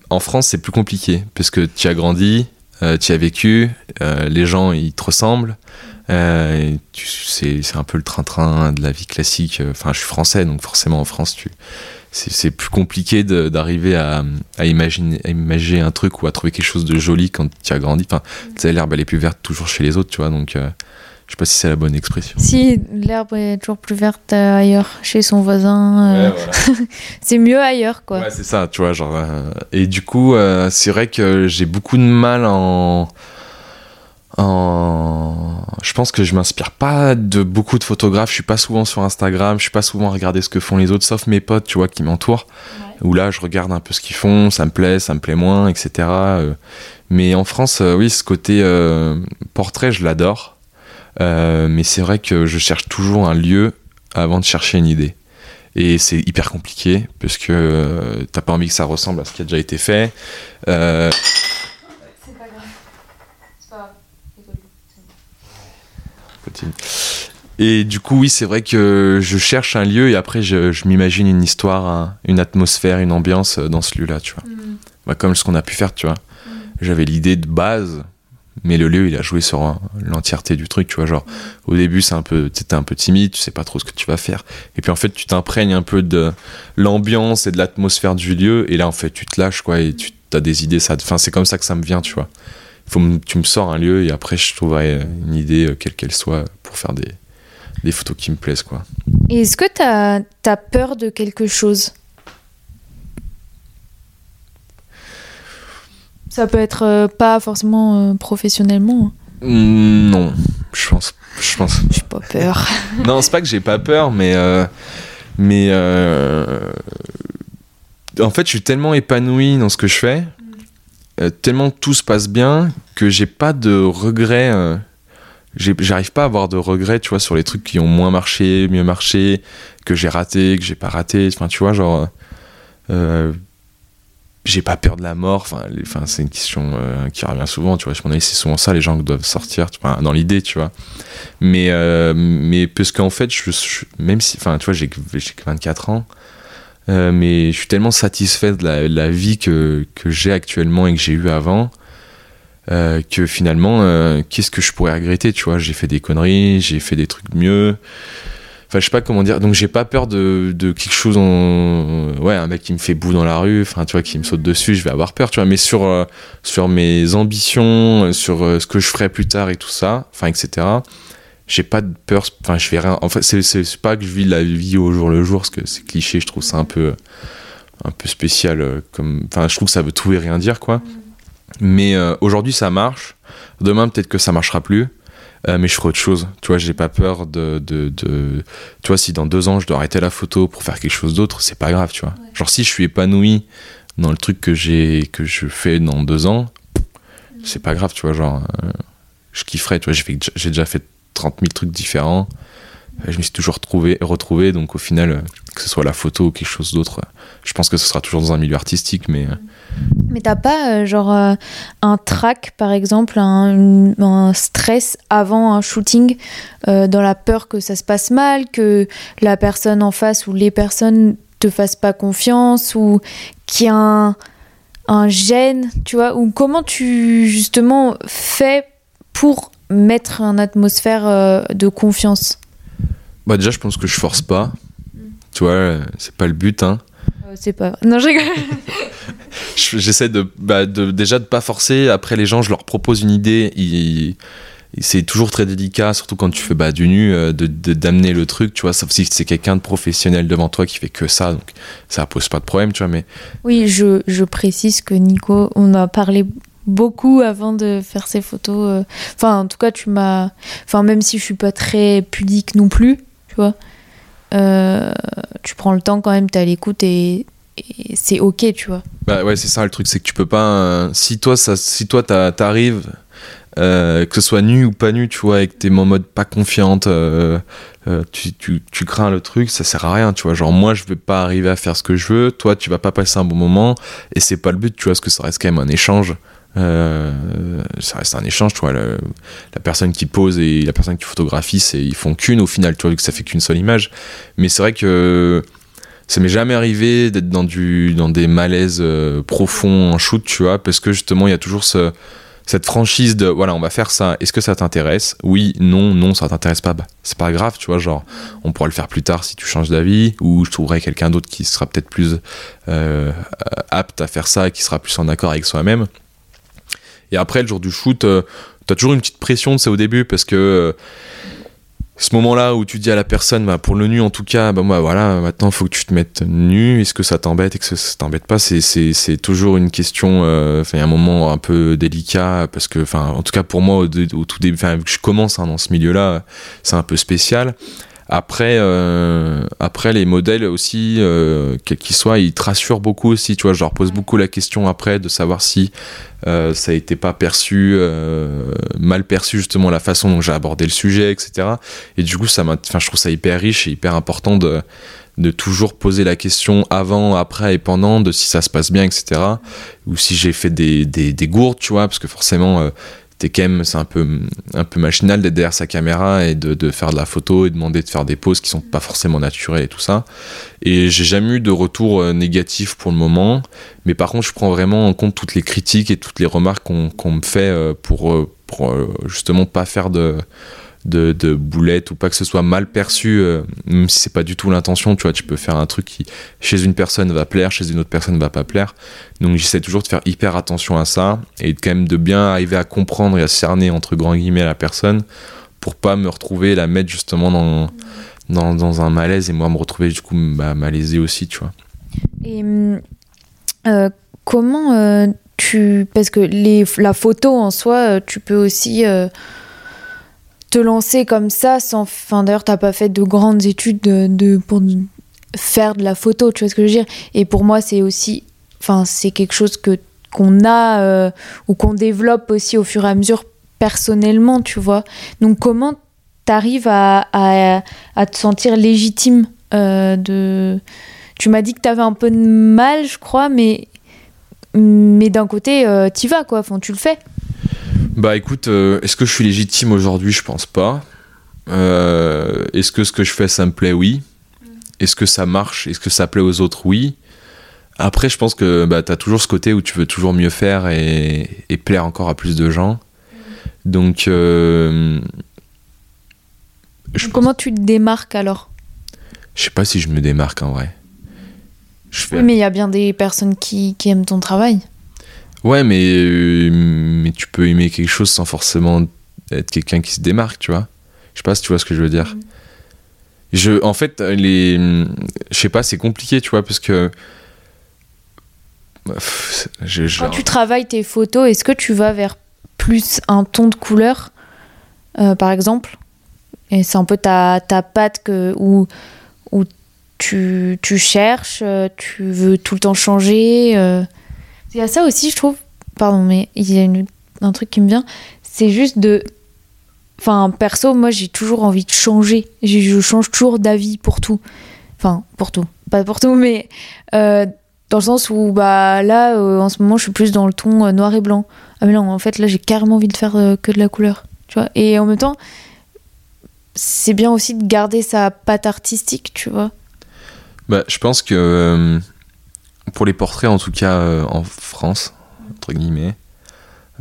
en France, c'est plus compliqué parce que tu as grandi, euh, tu as vécu, euh, les gens ils te ressemblent. Euh, c'est un peu le train-train de la vie classique. Enfin, je suis français, donc forcément en France, tu c'est plus compliqué d'arriver à, à imaginer, à imaginer un truc ou à trouver quelque chose de joli quand tu as grandi. Enfin, tu sais, l'herbe elle est plus verte toujours chez les autres, tu vois. Donc, euh, sais pas si c'est la bonne expression. Si l'herbe est toujours plus verte euh, ailleurs, chez son voisin, euh, Ouais, voilà. c'est mieux ailleurs, quoi. Ouais, c'est ça, tu vois, genre. euh, et du coup, euh, c'est vrai que j'ai beaucoup de mal en en... Je pense que je m'inspire pas de beaucoup de photographes. Je suis pas souvent sur Instagram. Je suis pas souvent à regarder ce que font les autres, sauf mes potes, tu vois, qui m'entourent. Où là, je regarde un peu ce qu'ils font, ça me plaît, ça me plaît moins, etc. Mais en France, oui, ce côté portrait, je l'adore. Mais c'est vrai que je cherche toujours un lieu avant de chercher une idée. Et c'est hyper compliqué parce que t'as pas envie que ça ressemble à ce qui a déjà été fait. Euh, Et du coup, oui, c'est vrai que je cherche un lieu et après, je, m'imagine une histoire, une atmosphère, une ambiance dans ce lieu-là, tu vois. Mm. Bah, comme ce qu'on a pu faire, tu vois. Mm. J'avais l'idée de base, mais le lieu, il a joué sur l'entièreté du truc, tu vois. Genre, au début, c'est un peu, t'es un peu timide, tu sais pas trop ce que tu vas faire. Et puis, en fait, tu t'imprègnes un peu de l'ambiance et de l'atmosphère du lieu. Et là, en fait, tu te lâches, quoi, et tu as des idées. Ça, enfin, c'est comme ça que ça me vient, tu vois. Faut tu me sors un lieu et après, je trouverai une idée, euh, quelle qu'elle soit, pour faire des, des photos qui me plaisent. Quoi. Et est-ce que tu as, as, peur de quelque chose? Ça peut être euh, pas forcément euh, professionnellement. Hein. Mmh, non, je pense. Je pense. J'ai pas peur. non, c'est pas que j'ai pas peur, mais. Euh, mais. en fait, je suis tellement épanoui dans ce que je fais, tellement tout se passe bien, que j'ai pas de regrets j'arrive pas à avoir de regrets, tu vois, sur les trucs qui ont moins marché, mieux marché, que j'ai raté, que j'ai pas raté. Enfin, tu vois, genre, j'ai pas peur de la mort. Enfin, c'est une question euh, qui revient souvent, tu vois. Je avis, c'est souvent ça, les gens doivent sortir, tu vois, dans l'idée, tu vois. Mais, euh, mais parce qu'en fait, je, même si, enfin, tu vois, j'ai que 24 ans. mais je suis tellement satisfait de la, la vie que, que j'ai actuellement et que j'ai eu avant euh, que finalement, euh, qu'est-ce que je pourrais regretter, tu vois? J'ai fait des conneries, j'ai fait des trucs mieux. Enfin, je sais pas comment dire. Donc, j'ai pas peur de, de, quelque chose en. Ouais, un mec qui me fait bout dans la rue, enfin, tu vois, qui me saute dessus, je vais avoir peur, tu vois. Mais sur, euh, sur mes ambitions, sur ce que je ferai plus tard et tout ça, enfin, etc., j'ai pas de peur. Enfin, je fais rien. En fait, c'est pas que je vis la vie au jour le jour, parce que c'est cliché, je trouve ça un peu. un peu spécial. comme Enfin, je trouve que ça veut tout et rien dire, quoi. Mais euh, aujourd'hui, ça marche. Demain, peut-être que ça marchera plus. Euh, mais je ferai autre chose. Tu vois, j'ai pas peur de, de, de, Tu vois, si dans deux ans, je dois arrêter la photo pour faire quelque chose d'autre, c'est pas grave, tu vois. Genre, si je suis épanoui dans le truc que j'ai que je fais dans deux ans, c'est pas grave, tu vois. Genre, euh, je kifferais, tu vois. J'ai déjà fait 30 000 trucs différents. Je me suis toujours retrouvé, retrouvé donc au final, que ce soit la photo ou quelque chose d'autre, je pense que ce sera toujours dans un milieu artistique, mais. Mais t'as pas euh, genre euh, un track par exemple, un, stress avant un shooting, euh, dans la peur que ça se passe mal, que la personne en face ou les personnes te fassent pas confiance ou qu'il y a un, un gêne, tu vois, ou comment tu justement fais pour mettre une atmosphère de confiance? Bah déjà je pense que je force pas, tu vois, c'est pas le but, hein. c'est pas. Non, je rigole. j'essaie bah, de, déjà de pas forcer. Après, les gens, je leur propose une idée. c'est toujours très délicat, surtout quand tu fais bah, du nu, euh, de d'amener le truc, tu vois. Sauf si c'est quelqu'un de professionnel devant toi qui fait que ça, donc ça pose pas de problème, tu vois. Mais oui, je, je précise que Nico, on a parlé beaucoup avant de faire ces photos. Euh. Enfin, en tout cas, tu m'as. Enfin, même si je suis pas très pudique non plus, tu vois. Euh, tu prends le temps quand même, tu à l'écoute et c'est ok, tu vois. Bah ouais, c'est ça le truc, c'est que tu peux pas. Euh, si toi, ça, si toi t'arrives, euh, que ce soit nu ou pas nu, tu vois, et que t'es en mode pas confiante, tu, tu, tu, crains le truc, ça sert à rien, tu vois. Genre, moi, je vais pas arriver à faire ce que je veux, toi, tu vas pas passer un bon moment, et c'est pas le but, tu vois, parce que ça reste quand même un échange. Ça reste un échange, tu vois. la personne qui pose et la personne qui photographie, ils font qu'une au final, tu vois, que ça fait qu'une seule image. Mais c'est vrai que ça m'est jamais arrivé d'être dans du dans des malaises euh, profonds en shoot tu vois parce que justement il y a toujours ce, cette franchise de voilà on va faire ça est-ce que ça t'intéresse? Oui non non ça t'intéresse pas bah, c'est pas grave tu vois genre on pourra le faire plus tard si tu changes d'avis ou je trouverai quelqu'un d'autre qui sera peut-être plus euh, apte à faire ça qui sera plus en accord avec soi-même et après le jour du shoot euh, t'as toujours une petite pression ça au début parce que ce moment-là où tu dis à la personne, bah, pour le nu en tout cas, bah, moi, voilà, maintenant faut que tu te mettes nu. Est-ce que ça t'embête? Et que ça t'embête pas? C'est, c'est, c'est toujours une question, euh, un moment un peu délicat parce que, en tout cas pour moi, au, tout début, enfin, je commence hein, dans ce milieu-là, c'est un peu spécial. Après, euh, après les modèles aussi, euh, quels qu'ils soient, ils te rassurent beaucoup aussi. Tu vois, je leur pose beaucoup la question après de savoir si euh, ça a été pas perçu, mal perçu justement la façon dont j'ai abordé le sujet, etc. Et du coup, ça enfin, je trouve ça hyper riche et hyper important de de toujours poser la question avant, après et pendant de si ça se passe bien, etc. Ou si j'ai fait des, des, des gourdes, tu vois, parce que forcément, t'es quand même, c'est un peu, un peu machinal d'être derrière sa caméra et de, faire de la photo et demander de faire des poses qui sont pas forcément naturelles et tout ça. Et j'ai jamais eu de retour euh, négatif pour le moment, mais par contre, je prends vraiment en compte toutes les critiques et toutes les remarques qu'on me fait euh, pour, euh, pour justement pas faire de de, de boulettes ou pas que ce soit mal perçu, euh, même si c'est pas du tout l'intention, tu vois, tu peux faire un truc qui chez une personne va plaire, chez une autre personne va pas plaire. Donc j'essaie toujours de faire hyper attention à ça et quand même de bien arriver à comprendre et à cerner entre grands guillemets la personne pour pas me retrouver la mettre justement dans, dans, dans un malaise et moi me retrouver du coup bah, malaisé aussi, tu vois. Et euh, comment euh, tu. Parce que la photo en soi, tu peux aussi te lancer comme ça sans. Enfin, d'ailleurs, t'as pas fait de grandes études de, pour faire de la photo, tu vois ce que je veux dire? Et pour moi, c'est aussi. Enfin, c'est quelque chose que qu'on a euh, ou qu'on développe aussi au fur et à mesure personnellement, tu vois? Donc, comment t'arrives à, à, à te sentir légitime euh, de. Tu m'as dit que t'avais un peu de mal, je crois, mais mais d'un côté, euh, t'y vas quoi. Enfin, tu le fais. Bah écoute, euh, est-ce que je suis légitime aujourd'hui? Je pense pas. Euh, est-ce que ce que je fais, ça me plaît? Oui. Est-ce que ça marche? Est-ce que ça plaît aux autres? Oui. Après, je pense que bah, tu as toujours ce côté où tu veux toujours mieux faire et, et plaire encore à plus de gens. Donc, euh, je, pense- Comment tu te démarques alors? Je sais pas si je me démarque en vrai. Je fais... Oui, mais il y a bien des personnes qui, qui aiment ton travail. Ouais, mais, euh, mais tu peux aimer quelque chose sans forcément être quelqu'un qui se démarque, tu vois. Je sais pas si tu vois ce que je veux dire. Je, en fait, les, je sais pas, c'est compliqué, tu vois, parce que. Pff, je- je- Quand tu travailles tes photos, est-ce que tu vas vers plus un ton de couleur, euh, par exemple? Et c'est un peu ta, ta patte que, où, où tu, tu cherches, euh, tu veux tout le temps changer. euh. Il y a ça aussi, je trouve. Pardon, mais il y a une- un truc qui me vient. C'est juste de. Enfin, perso, moi, j'ai toujours envie de changer. Je change toujours d'avis pour tout. Enfin, pour tout. Pas pour tout, mais. euh, dans le sens où bah là euh, en ce moment je suis plus dans le ton euh, noir et blanc ah mais non en fait là j'ai carrément envie de faire que de la couleur tu vois et en même temps c'est bien aussi de garder sa patte artistique tu vois Bah, je pense que pour les portraits, en tout cas euh, en France, entre guillemets,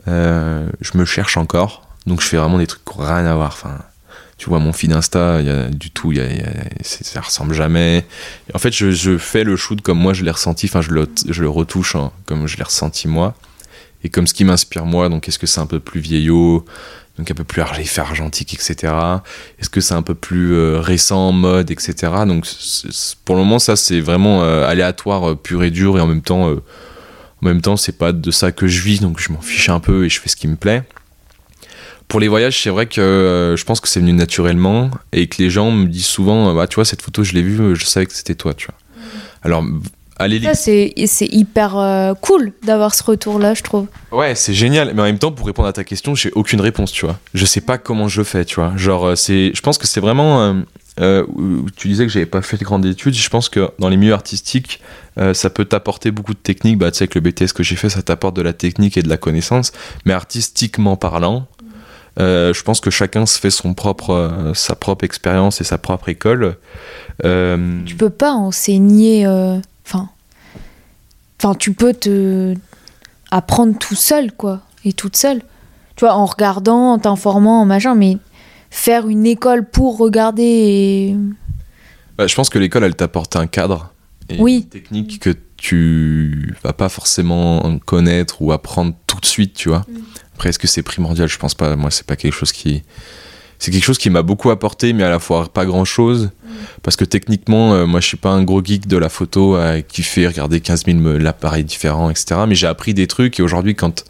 euh, je me cherche encore. Donc je fais vraiment des trucs qui n'ont rien à voir. Enfin, tu vois, mon feed Insta, y a du tout, y a- y a- ça ressemble jamais. En fait, je, je fais le shoot comme moi je l'ai ressenti, enfin, je le, je le retouche hein, comme je l'ai ressenti moi. Et comme ce qui m'inspire moi, donc est-ce que c'est un peu plus vieillot, donc un peu plus argentique, etc. Est-ce que c'est un peu plus euh, récent, mode, etc. Donc pour le moment, ça c'est vraiment euh, aléatoire, euh, pur et dur, et en même temps, en même temps, c'est pas de ça que je vis, donc je m'en fiche un peu et je fais ce qui me plaît. Pour les voyages, c'est vrai que je pense que c'est venu naturellement et que les gens me disent souvent, bah tu vois cette photo, je l'ai vue, je savais que c'était toi, tu vois. Alors c'est c'est hyper euh, cool d'avoir ce retour là je trouve Ouais, c'est génial. Mais en même temps, pour répondre à ta question, j'ai aucune réponse, tu vois. Je sais pas comment je fais, tu vois. Genre, euh, c'est, je pense que c'est vraiment. euh, euh, tu disais que j'avais pas fait de grandes études. Je pense que dans les milieux artistiques, euh, ça peut t'apporter beaucoup de techniques. Bah, tu sais, avec le BTS que j'ai fait, ça t'apporte de la technique et de la connaissance. Mais artistiquement parlant, euh, je pense que chacun se fait son propre, euh, sa propre expérience et sa propre école. Euh, tu peux pas enseigner euh, enfin enfin tu peux te apprendre tout seul quoi et toute seule tu vois en regardant en t'informant en machin mais faire une école pour regarder et... Bah, je pense que l'école, elle t'apporte un cadre et Oui. une technique que tu vas pas forcément connaître ou apprendre tout de suite, tu vois. Après, est-ce que c'est primordial? Je pense pas. Moi, c'est pas quelque chose qui. C'est quelque chose qui m'a beaucoup apporté, mais à la fois pas grand chose. Parce que techniquement, euh, moi, je suis pas un gros geek de la photo euh, qui fait regarder 15 000 me- l'appareil différent, etc. Mais j'ai appris des trucs et aujourd'hui, quand,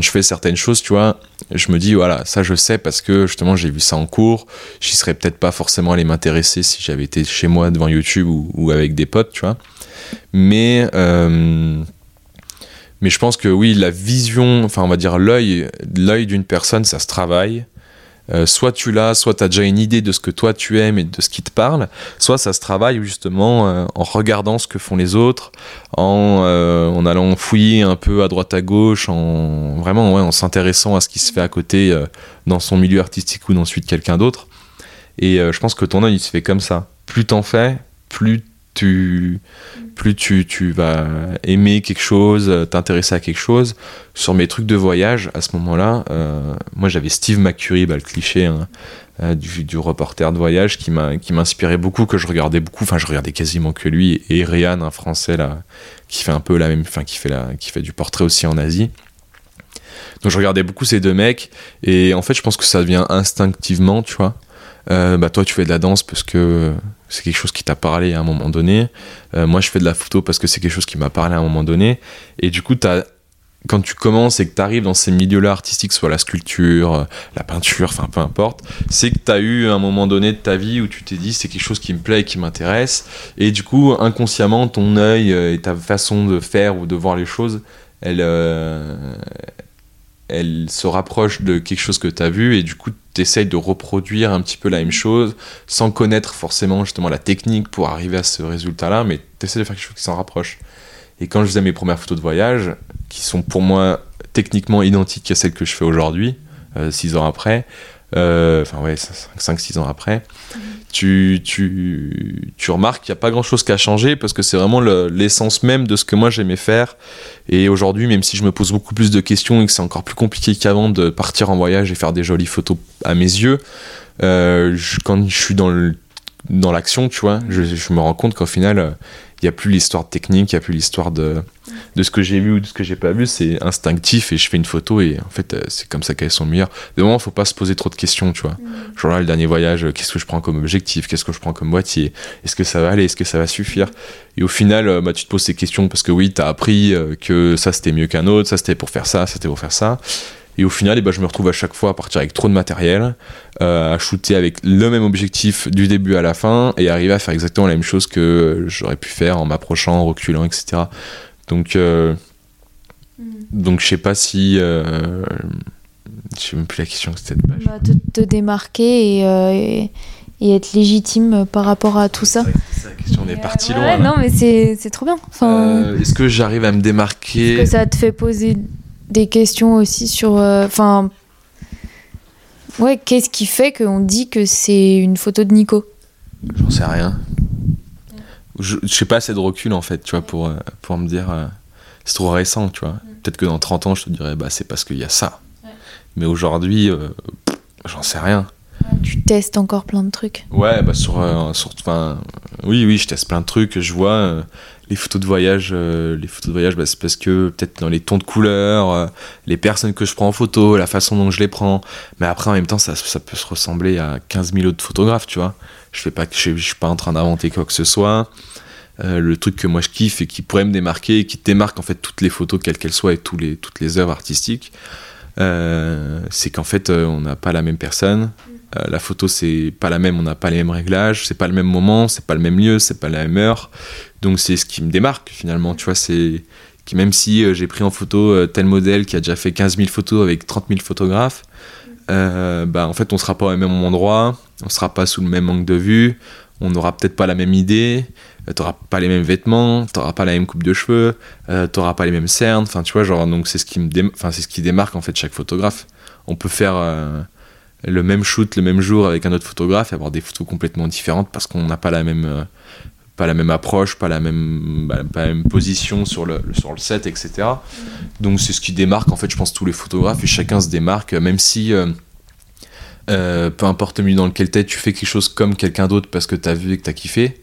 je fais certaines choses, tu vois, je me dis, voilà, ça je sais parce que justement, j'ai vu ça en cours. J'y serais peut-être pas forcément allé m'intéresser si j'avais été chez moi devant YouTube ou, ou avec des potes, tu vois. Mais. euh, mais je pense que oui, la vision, enfin on va dire l'œil, l'œil d'une personne, ça se travaille. Euh, soit tu l'as, soit tu as déjà une idée de ce que toi tu aimes et de ce qui te parle, soit ça se travaille justement euh, en regardant ce que font les autres, en, euh, en allant fouiller un peu à droite à gauche, en vraiment en s'intéressant à ce qui se fait à côté dans son milieu artistique ou dans celui de quelqu'un d'autre. Et je pense que ton œil il se fait comme ça. Plus t'en fais, plus plus tu, vas aimer quelque chose, euh, t'intéresser à quelque chose. Sur mes trucs de voyage, à ce moment-là, euh, moi j'avais Steve McCurry, bah, le cliché hein, euh, du, reporter de voyage, qui m'inspirait beaucoup, que je regardais beaucoup, enfin je regardais quasiment que lui, et Ryan, un français là, qui fait un peu la même, enfin qui du portrait aussi en Asie. Donc je regardais beaucoup ces deux mecs, et en fait je pense que ça vient instinctivement, tu vois. Euh, bah toi tu fais de la danse parce que c'est quelque chose qui t'a parlé à un moment donné. Euh, moi je fais de la photo parce que c'est quelque chose qui m'a parlé à un moment donné. Et du coup, quand tu commences et que tu arrives dans ces milieux-là artistiques, soit la sculpture, la peinture, enfin peu importe, c'est que tu as eu un moment donné de ta vie où tu t'es dit c'est quelque chose qui me plaît et qui m'intéresse. Et du coup, inconsciemment, ton œil et ta façon de faire ou de voir les choses, elle, euh, elle se rapproche de quelque chose que tu as vu et du coup, tu essayes de reproduire un petit peu la même chose sans connaître forcément justement la technique pour arriver à ce résultat-là, mais tu essaies de faire quelque chose qui s'en rapproche. Et quand je faisais mes premières photos de voyage, qui sont pour moi techniquement identiques à celles que je fais aujourd'hui, 6 ans après, euh, enfin ouais, 5-6 ans après, tu, tu, tu remarques qu'il n'y a pas grand-chose qui a changé parce que c'est vraiment le- l'essence même de ce que moi j'aimais faire. Et aujourd'hui, même si je me pose beaucoup plus de questions et que c'est encore plus compliqué qu'avant de partir en voyage et faire des jolies photos à mes yeux, euh, quand je suis dans le dans l'action, tu vois, je, je me rends compte qu'au final, euh, il n'y a plus l'histoire technique, il n'y a plus l'histoire de, de ce que j'ai vu ou de ce que j'ai pas vu, c'est instinctif et je fais une photo et en fait, euh, c'est comme ça qu'elles sont meilleures. De moment, faut pas se poser trop de questions, tu vois. Genre là, le dernier voyage, euh, qu'est-ce que je prends comme objectif, qu'est-ce que je prends comme boîtier, est-ce que ça va aller, est-ce que ça va suffire? Et au final, euh, bah, tu te poses ces questions parce que oui, tu as appris que ça c'était mieux qu'un autre, ça c'était pour faire ça, ça c'était pour faire ça. Et au final, eh ben, je me retrouve à chaque fois à partir avec trop de matériel, euh, à shooter avec le même objectif du début à la fin et arriver à faire exactement la même chose que j'aurais pu faire en m'approchant, en reculant, etc. Donc, euh, donc je sais pas si. Euh, je sais même plus la question que c'était de base. Bah, te, te démarquer et, euh, et, et être légitime par rapport à tout ça. C'est ça la question, on est parti Ouais, loin. là. non, mais c'est c'est trop bien. Enfin, Euh, Est-ce que j'arrive à me démarquer que ça te fait poser des questions aussi sur. euh, Enfin. ouais, qu'est-ce qui fait qu'on dit que c'est une photo de Nico? J'en sais rien. Je, je sais pas assez de recul en fait, tu vois, pour, euh, pour me dire. euh, c'est trop récent, tu vois. Peut-être que dans 30 ans, je te dirais, bah c'est parce qu'il y a ça. Mais aujourd'hui, euh, j'en sais rien. Tu testes encore plein de trucs. Ouais, bah sur, euh, sur enfin, oui, oui, je teste plein de trucs. Je vois euh, les photos de voyage, euh, les photos de voyage, bah, c'est parce que peut-être dans les tons de couleurs, euh, les personnes que je prends en photo, la façon dont je les prends. Mais après, en même temps, ça, peut se ressembler à 15 000 autres photographes, tu vois. Je fais pas, je, suis pas en train d'inventer quoi que ce soit. Euh, le truc que moi je kiffe et qui pourrait me démarquer, et qui démarque en fait toutes les photos quelles qu'elles soient et toutes les œuvres artistiques, euh, c'est qu'en fait on n'a pas la même personne. Euh, la photo c'est pas la même, on n'a pas les mêmes réglages, c'est pas le même moment, c'est pas le même lieu, c'est pas la même heure. Donc c'est ce qui me démarque finalement, tu vois, c'est que même si euh, j'ai pris en photo euh, tel modèle qui a déjà fait 15 000 photos avec 30 000 photographes, bah en fait on sera pas au même endroit, on sera pas sous le même angle de vue, on n'aura peut-être pas la même idée, t'auras pas les mêmes vêtements, t'auras pas la même coupe de cheveux, t'auras pas les mêmes cernes, enfin tu vois genre donc c'est ce qui me enfin c'est ce qui démarque en fait chaque photographe. On peut faire le même shoot le même jour avec un autre photographe et avoir des photos complètement différentes parce qu'on n'a pas la même euh, pas la même approche, pas la même, bah, pas la même position sur le, sur le set, etc. Donc c'est ce qui démarque en fait, je pense, tous les photographes et chacun se démarque, même si euh, euh, peu importe le milieu dans lequel t'es, tu fais quelque chose comme quelqu'un d'autre parce que t'as vu et que t'as kiffé.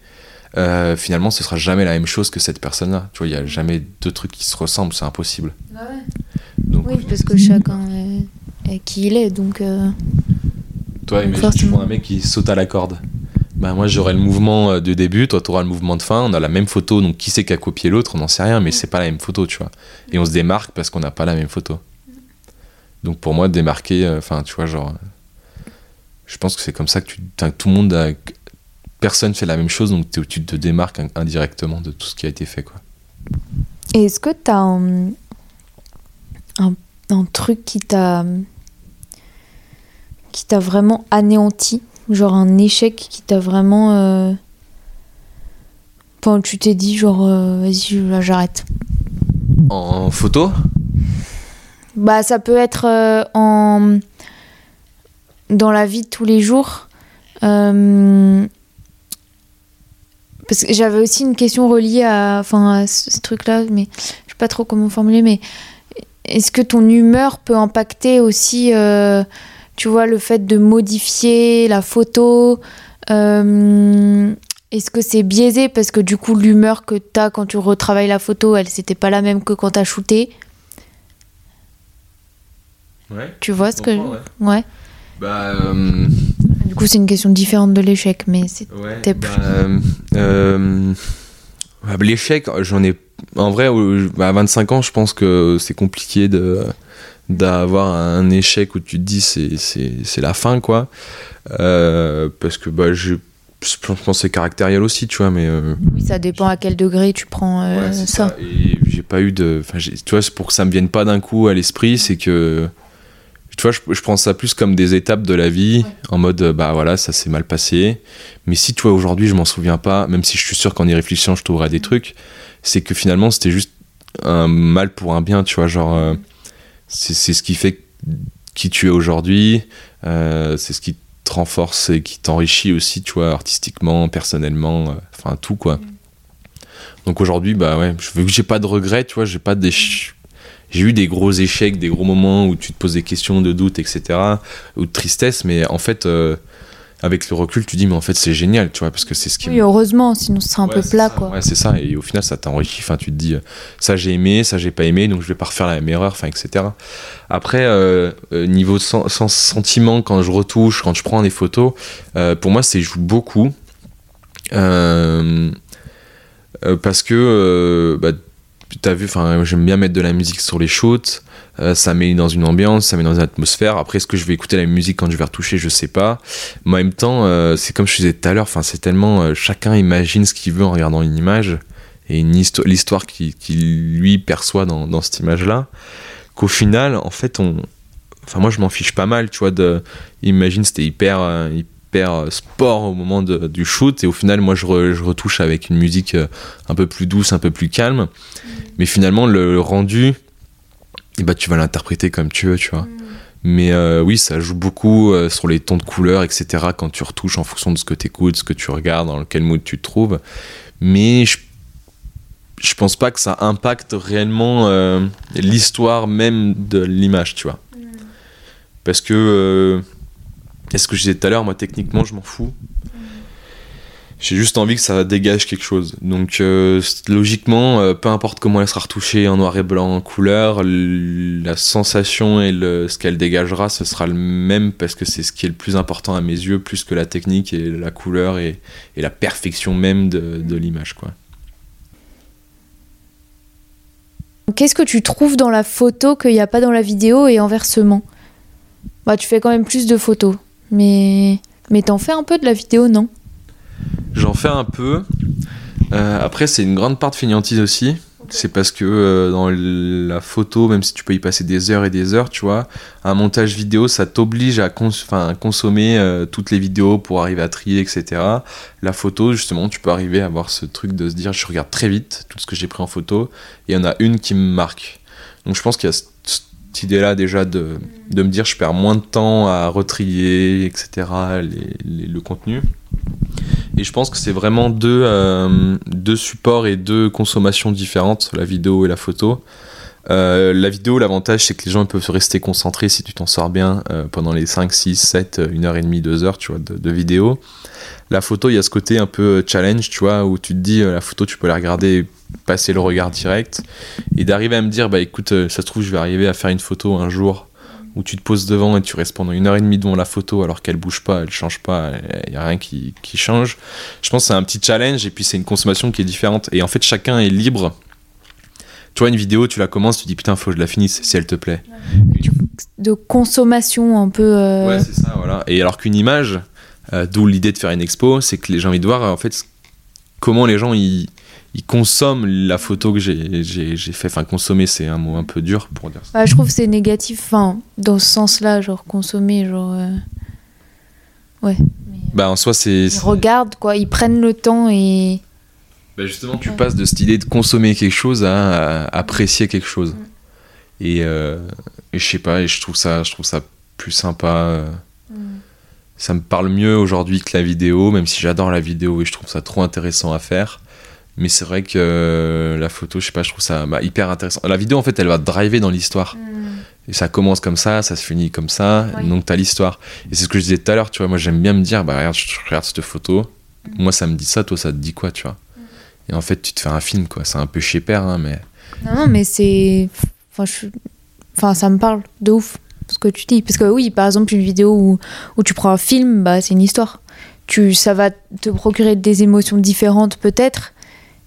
euh, finalement, ce sera jamais la même chose que cette personne-là. Tu vois, il y a jamais deux trucs qui se ressemblent, c'est impossible. Donc, Oui, parce que chacun est qui il est, donc. euh, Toi, imagine, tu prends un mec qui saute à la corde. Bah, moi, j'aurai le mouvement euh, de début, toi, tu auras le mouvement de fin. On a la même photo, donc qui c'est qui a copié l'autre, on n'en sait rien, mais c'est pas la même photo, tu vois. Et on se démarque parce qu'on n'a pas la même photo. Donc pour moi, démarquer, euh, enfin, tu vois, genre. euh, Je pense que c'est comme ça que tu, tout le monde a. Personne fait la même chose, donc tu te démarques in- indirectement de tout ce qui a été fait, quoi. Et est-ce que tu as un, un, un truc qui t'a qui t'a vraiment anéanti Genre un échec qui t'a vraiment... euh, Enfin, tu t'es dit genre, euh, vas-y, là j'arrête. En photo? Bah, ça peut être euh, en... dans la vie de tous les jours. Parce que j'avais aussi une question reliée à, enfin, à ce, ce truc-là, mais je sais pas trop comment formuler, mais est-ce que ton humeur peut impacter aussi, tu vois, le fait de modifier la photo euh, Est-ce que c'est biaisé? Parce que du coup, l'humeur que tu as quand tu retravailles la photo, elle, c'était pas la même que quand tu as shooté Ouais. Tu vois ce que... ouais. Ouais. Bah. euh, Du coup, c'est une question différente de l'échec, mais. Ouais, T'es bah, euh, euh, bah, L'échec, j'en ai. En vrai, bah, à 25 ans, je pense que c'est compliqué de d'avoir un échec où tu te dis c'est la fin quoi Euh, parce que bah je je pense que c'est caractériel aussi tu vois mais euh, Oui, ça dépend à quel degré tu prends euh, Ouais, ça. ça. Et j'ai pas eu de. Tu vois, pour que ça me vienne pas d'un coup à l'esprit, c'est que. Tu vois, je, je prends ça plus comme des étapes de la vie, en mode, bah voilà, ça s'est mal passé. Mais si, tu vois, aujourd'hui, je m'en souviens pas, même si je suis sûr qu'en y réfléchissant, je trouverai des trucs, c'est que finalement, c'était juste un mal pour un bien, tu vois, genre. C'est ce qui fait qui tu es aujourd'hui, euh, c'est ce qui te renforce et qui t'enrichit aussi, tu vois, artistiquement, personnellement, euh, enfin tout, quoi. Donc aujourd'hui, bah ouais, je veux que j'ai pas de regrets, tu vois, j'ai pas des. J'ai eu des gros échecs, des gros moments où tu te poses des questions de doute, etc., ou de tristesse, mais en fait, euh, avec le recul, tu dis, mais en fait, c'est génial, tu vois, parce que c'est ce qui Oui, heureusement, sinon ce serait un Ouais, peu plat, ça. quoi. Ouais, c'est ça. Et au final, ça t'enrichit. Enfin, tu te dis, euh, ça j'ai aimé, ça j'ai pas aimé, donc je vais pas refaire la même erreur, enfin, etc. Après, euh, euh, niveau sen- sen- sentiment, quand je retouche, quand je prends des photos, euh, pour moi, c'est joue beaucoup. Euh, euh, parce que, euh, bah, t'as vu, enfin, j'aime bien mettre de la musique sur les shoots. euh, ça met dans une ambiance, ça met dans une atmosphère. Après, est-ce que je vais écouter la musique quand je vais retoucher Je sais pas. Mais en même temps, euh, c'est comme je disais tout à l'heure, enfin, c'est tellement. euh, chacun imagine ce qu'il veut en regardant une image et une histo- l'histoire qu'il qu'il, lui perçoit dans, cette image-là, qu'au final, en fait. Enfin, moi, je m'en fiche pas mal, tu vois. De, imagine, c'était hyper, hyper euh, sport au moment de- du shoot, et au final, moi, je, re- je retouche avec une musique euh, un peu plus douce, un peu plus calme. Mais finalement, le, le rendu, eh ben, tu vas l'interpréter comme tu veux, tu vois. Mais euh, oui, ça joue beaucoup euh, sur les tons de couleurs, etc. Quand tu retouches en fonction de ce que tu écoutes, ce que tu regardes, dans quel mood tu te trouves. Mais je, je pense pas que ça impacte réellement euh, l'histoire même de l'image, tu vois. Parce que, euh, est-ce que je disais tout à l'heure, moi techniquement, je m'en fous. J'ai juste envie que ça dégage quelque chose. Donc, euh, logiquement, euh, peu importe comment elle sera retouchée en noir et blanc, en couleur, la sensation et ce qu'elle dégagera, ce sera le même parce que c'est ce qui est le plus important à mes yeux, plus que la technique et la couleur et, et la perfection même de, de l'image, quoi. Qu'est-ce que tu trouves dans la photo qu'il n'y a pas dans la vidéo et inversement? Bah, tu fais quand même plus de photos, mais mais t'en fais un peu de la vidéo, non? J'en fais un peu. Euh, après, c'est une grande part de fainéantise aussi. C'est parce que euh, dans la photo, même si tu peux y passer des heures et des heures, tu vois, un montage vidéo, ça t'oblige à, cons- à consommer euh, toutes les vidéos pour arriver à trier, etc. La photo, justement, tu peux arriver à avoir ce truc de se dire, je regarde très vite tout ce que j'ai pris en photo, et il y en a une qui me marque. Donc je pense qu'il y a idée-là déjà de, me dire, je perds moins de temps à retrier, etc., le contenu. Et je pense que c'est vraiment deux, euh, deux supports et deux consommations différentes, la vidéo et la photo. Euh, la vidéo, l'avantage, c'est que les gens peuvent rester concentrés si tu t'en sors bien euh, pendant les 5, 6, 7, 1 heure et demie, 2 heures tu vois, de, vidéo. La photo, il y a ce côté un peu challenge, tu vois, où tu te dis, euh, la photo, tu peux la regarder, passer le regard direct, et d'arriver à me dire, bah écoute, euh, ça se trouve, je vais arriver à faire une photo un jour où tu te poses devant et tu restes pendant une heure et demie devant la photo alors qu'elle bouge pas, elle change pas, il n'y a rien qui, qui, change. Je pense que c'est un petit challenge et puis c'est une consommation qui est différente. Et en fait, chacun est libre. Tu vois, une vidéo, tu la commences, tu dis putain, faut que je la finisse si elle te plaît. De consommation un peu. Euh, ouais, c'est ça, voilà. Et alors qu'une image, euh, d'où l'idée de faire une expo, c'est que les gens envie de voir en fait comment les gens ils ils consomment la photo que j'ai fait. Enfin, consommer, c'est un mot un peu dur pour dire ça. Je trouve que c'est négatif, enfin, dans ce sens-là, genre consommer, genre. Euh, ouais. bah, en soi, c'est. Ils regardent, quoi, ils prennent le temps et. Bah, justement, tu passes de cette idée de consommer quelque chose à, apprécier quelque chose. Mm. Euh, et, je sais pas, et je trouve ça, je trouve ça plus sympa. Euh, mm. Ça me parle mieux aujourd'hui que la vidéo, même si j'adore la vidéo et je trouve ça trop intéressant à faire. Mais c'est vrai que euh, la photo, je sais pas, je trouve ça bah, hyper intéressant. La vidéo, en fait, elle va driver dans l'histoire. Hmm. Et ça commence comme ça, ça se finit comme ça, donc donc t'as l'histoire. Et c'est ce que je disais tout à l'heure, tu vois, moi j'aime bien me dire, bah regarde, je regarde cette photo, hmm. moi ça me dit ça, toi ça te dit quoi, tu vois? Et en fait, tu te fais un film, quoi. C'est un peu chez père, hein, mais. Non, non, mais c'est. Enfin, je... enfin, ça me parle de ouf, ce que tu dis. Parce que oui, par exemple, une vidéo où, où tu prends un film, bah c'est une histoire. Tu, ça va te procurer des émotions différentes peut-être,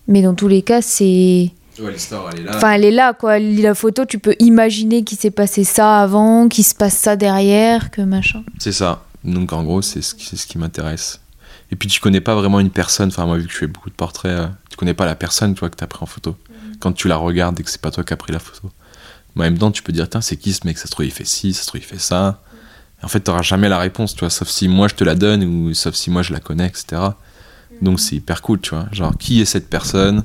mais dans tous les cas, c'est. Ouais, l'histoire, elle est là. Enfin, elle est là, quoi. La photo, tu peux imaginer qu'il s'est passé ça avant, qu'il se passe ça derrière, que machin. C'est ça. Donc, en gros, c'est ce qui, ce qui m'intéresse. Et puis, tu connais pas vraiment une personne. Enfin, moi, vu que je fais beaucoup de portraits, euh, tu connais pas la personne, toi, que tu as pris en photo. Mhm. Quand tu la regardes et que c'est pas toi qui as pris la photo. Mais en même temps, tu peux dire, tiens, c'est qui ce mec? Ça se trouve, il fait ci, ça se trouve, il fait ça. Et en fait, tu jamais la réponse, tu vois, sauf si moi je te la donne ou sauf si moi je la connais, etc. Donc c'est hyper cool, tu vois. Genre, qui est cette personne?